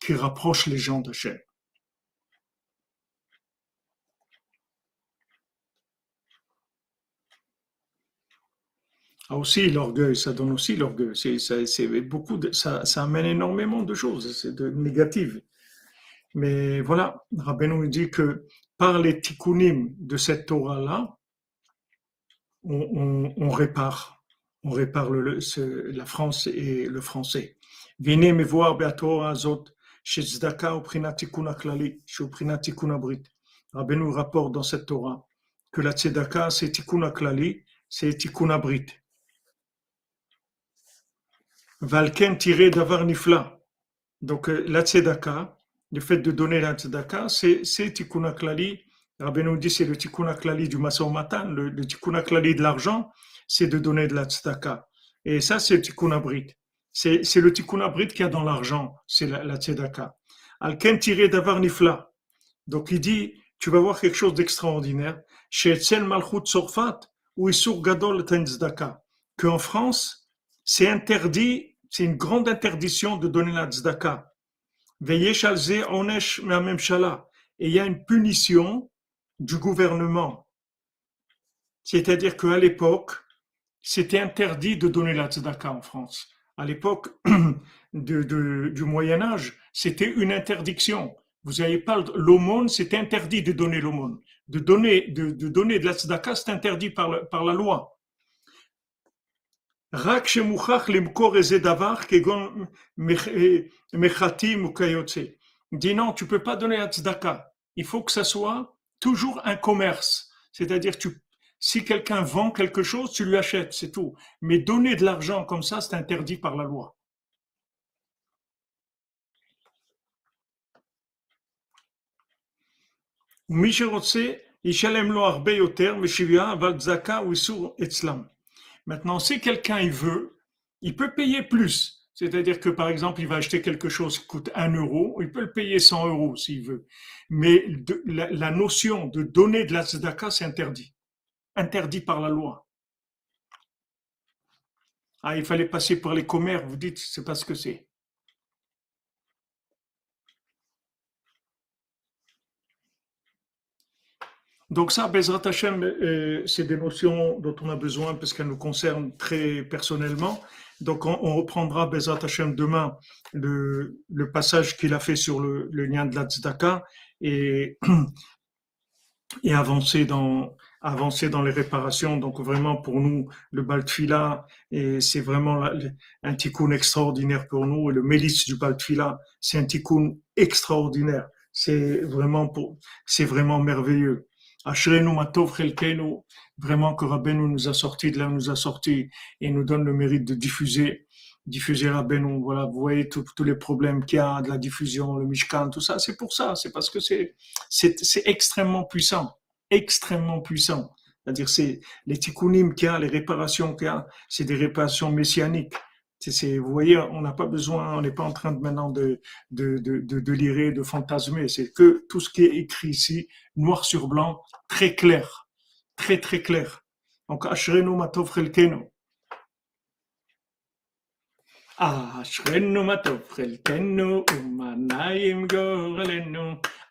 qui rapproche les gens d'Hachem. Ah aussi l'orgueil, ça donne aussi l'orgueil. C'est, c'est, c'est beaucoup de, ça, ça, amène énormément de choses, c'est de négatives. Mais voilà, Rabbeinu nous dit que par les tikkunim de cette Torah-là, on, on, on répare, on répare le, ce, la France et le français. Venez me voir, Torah Zot, chez Zdaka, au Prinatikuna Klali, chez Prinatikuna Brit. Rabbeinu rapporte dans cette Torah que la Tzedaka, c'est Tikuna Klali, c'est Tikuna Brit. Valken tiré d'avoir nifla. Donc euh, la tzedaka, le fait de donner la tzedaka, c'est tikkun aklali. Rabbeinu dit c'est le tikkun aklali du maçon matin, le, le tikkun aklali de l'argent, c'est de donner de la tzedaka. Et ça, c'est le tikkun abrit. C'est c'est le tikkun abrit qu'il y a dans l'argent, c'est la, la, tzedaka. Alken tiré d'avoir nifla. Donc il dit, tu vas voir quelque chose d'extraordinaire. Chez Etzel Malchut Sorfat, ou Isur Gadol Tzedaka. Qu'en France, c'est interdit, c'est une grande interdiction de donner la tzedaka. Et il y a une punition du gouvernement. C'est-à-dire qu'à l'époque, c'était interdit de donner la tzedaka en France à l'époque <clears throat> du Moyen Âge, c'était une interdiction. Vous n'avez pas l'aumône, c'est interdit de donner l'aumône. De donner de, la tzedaka, c'est interdit par la loi. Dit non, tu peux pas donner tzedaka. Il faut que ça soit toujours un commerce. C'est-à-dire, si quelqu'un vend quelque chose, tu lui achètes, c'est tout. Mais donner de l'argent comme ça, c'est interdit par la loi. Maintenant, si quelqu'un il veut, il peut payer plus. C'est-à-dire que, par exemple, il va acheter quelque chose qui coûte 1 euro, il peut le payer 100 euros s'il veut. Mais la, notion de donner de la tzedaka, c'est interdit. Interdit par la loi. Ah, il fallait passer par les commerces, vous dites, c'est pas ce que c'est. Donc ça, Bezrat Hashem, euh, c'est des notions dont on a besoin parce qu'elles nous concernent très personnellement. Donc on, reprendra Bezrat Hashem demain le, passage qu'il a fait sur le, lien de la et, <clears throat> et avancer dans avancer dans les réparations. Donc vraiment pour nous, le Baltfila, et c'est vraiment un tikkun extraordinaire pour nous. Et le mélis du Baltfila, c'est un tikkun extraordinaire. C'est vraiment pour, c'est vraiment merveilleux. Ashrenu Matov Chelkenu, vraiment que Rabbeinu nous a sorti de là nous a sorti et nous donne le mérite de diffuser, diffuser Rabbeinu. Voilà, vous voyez tous les problèmes qu'il y a de la diffusion, le Mishkan, tout ça, c'est pour ça, c'est parce que c'est, c'est, c'est extrêmement puissant, extrêmement puissant. C'est-à-dire, c'est les tikkunim qu'il y a, les réparations qu'il y a, c'est des réparations messianiques vous voyez, on n'a pas besoin, on n'est pas en train de maintenant de, de, de, de, de fantasmer. C'est que tout ce qui est écrit ici, noir sur blanc, très clair. Très, très clair. Donc, Ashrenu Matov Chelkenu. Ashrenu Matov Chelkenu,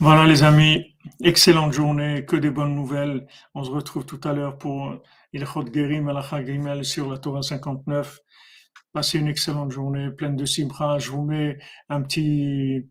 Voilà les amis, excellente journée, que des bonnes nouvelles. On se retrouve tout à l'heure pour Ilchot Gerim Alakha Gimel sur la Torah 59. Passez une excellente journée pleine de simra. Je vous mets un petit,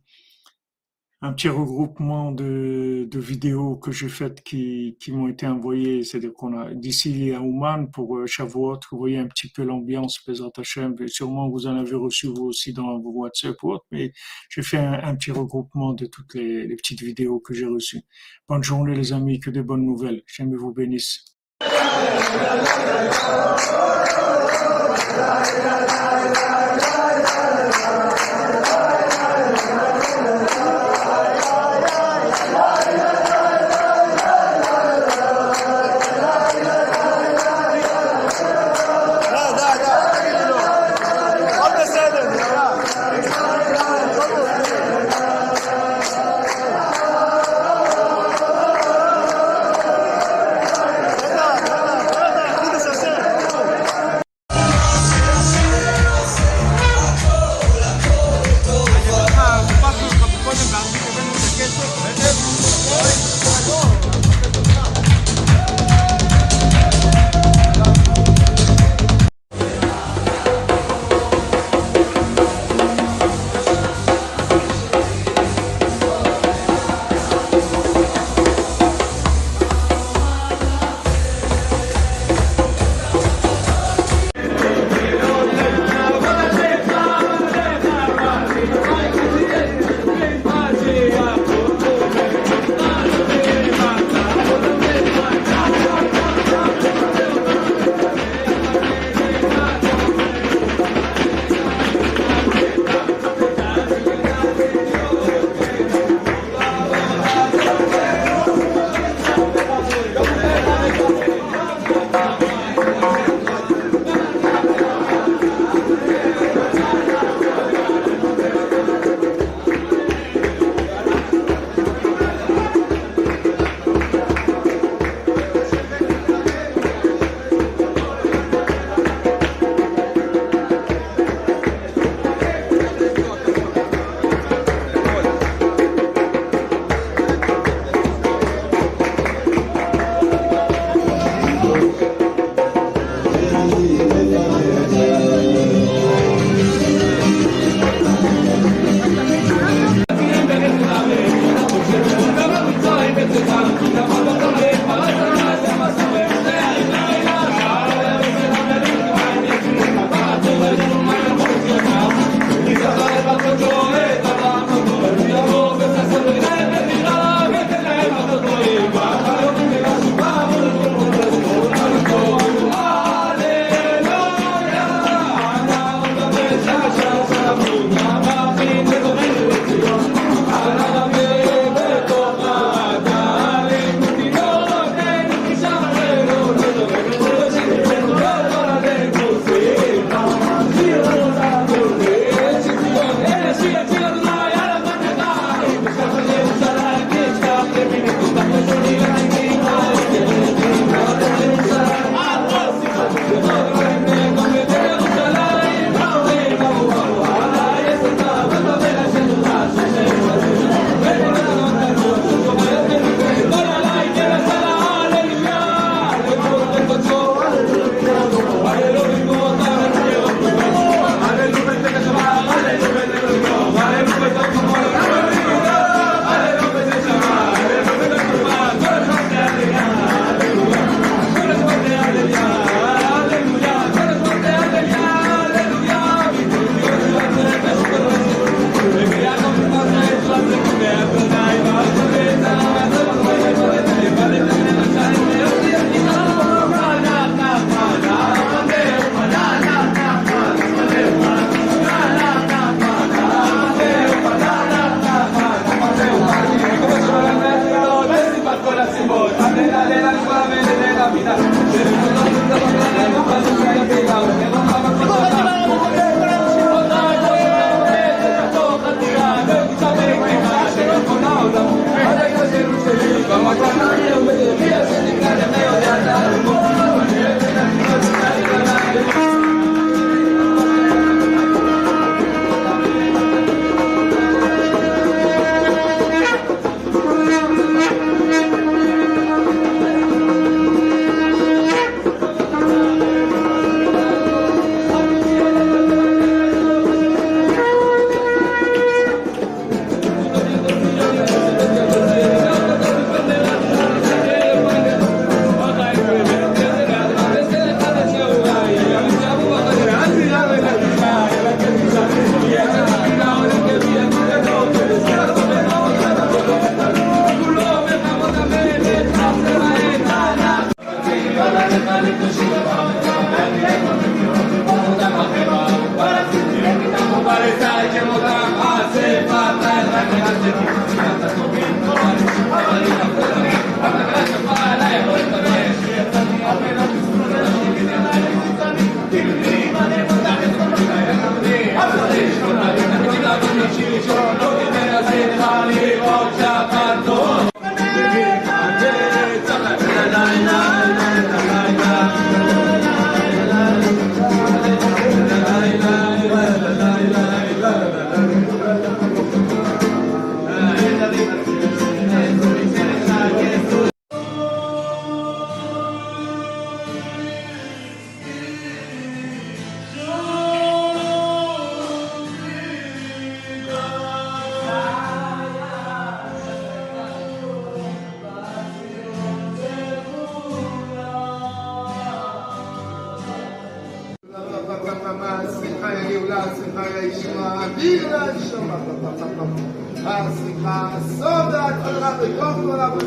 un petit regroupement de, de vidéos que j'ai faites qui, qui m'ont été envoyées. C'est-à-dire qu'on a d'ici à Ouman pour euh, Shavuot, vous voyez un petit peu l'ambiance Pesant Hachem. Sûrement vous en avez reçu vous aussi dans vos WhatsApp ou autre, mais j'ai fait un, petit regroupement de toutes les, les petites vidéos que j'ai reçues. Bonne journée les amis, que de bonnes nouvelles. Jamais vous bénisse.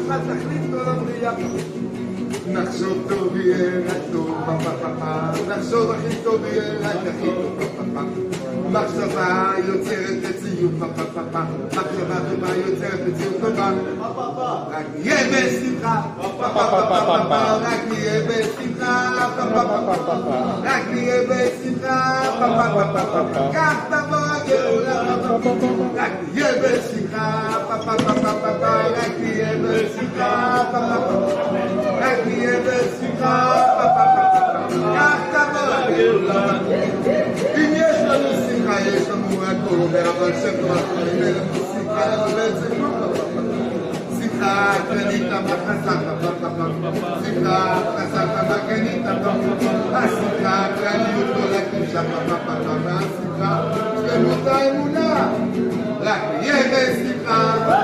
מה תחליט לא לבריאה? נחשוב טוב יהיה רק טוב, נחשוב הכי טוב יהיה רק הכי טוב, מחשבה יוצרת מציאות, מחשבה טובה יוצרת מציאות טובה, רק נהיה בשמחה, רק נהיה בשמחה, רק נהיה בשמחה, כך תבוא הגאולה, רק נהיה בשמחה Sika,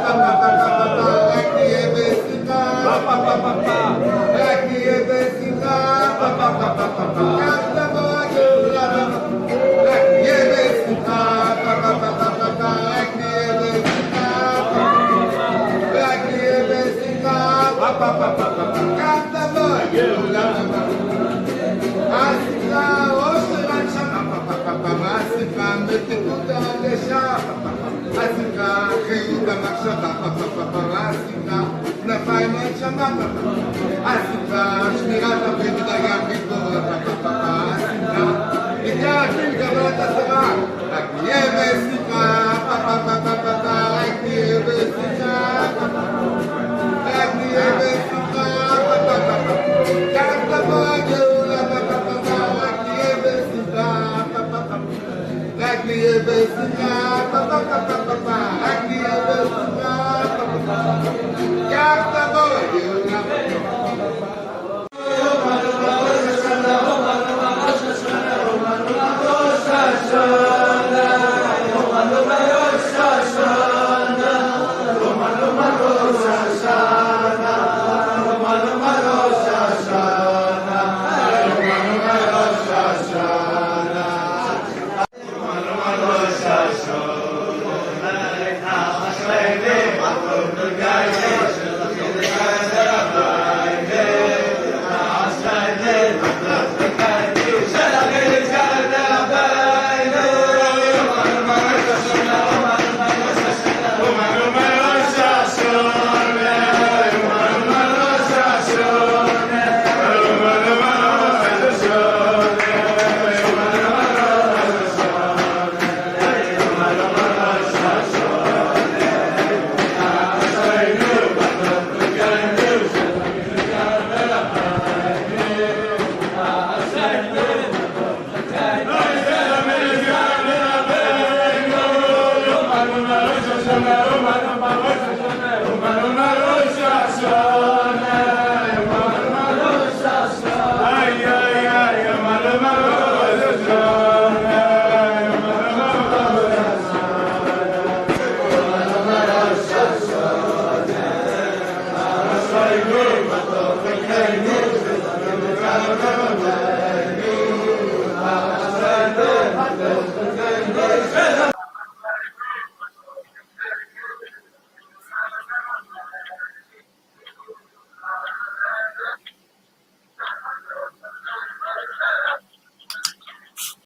Gracias.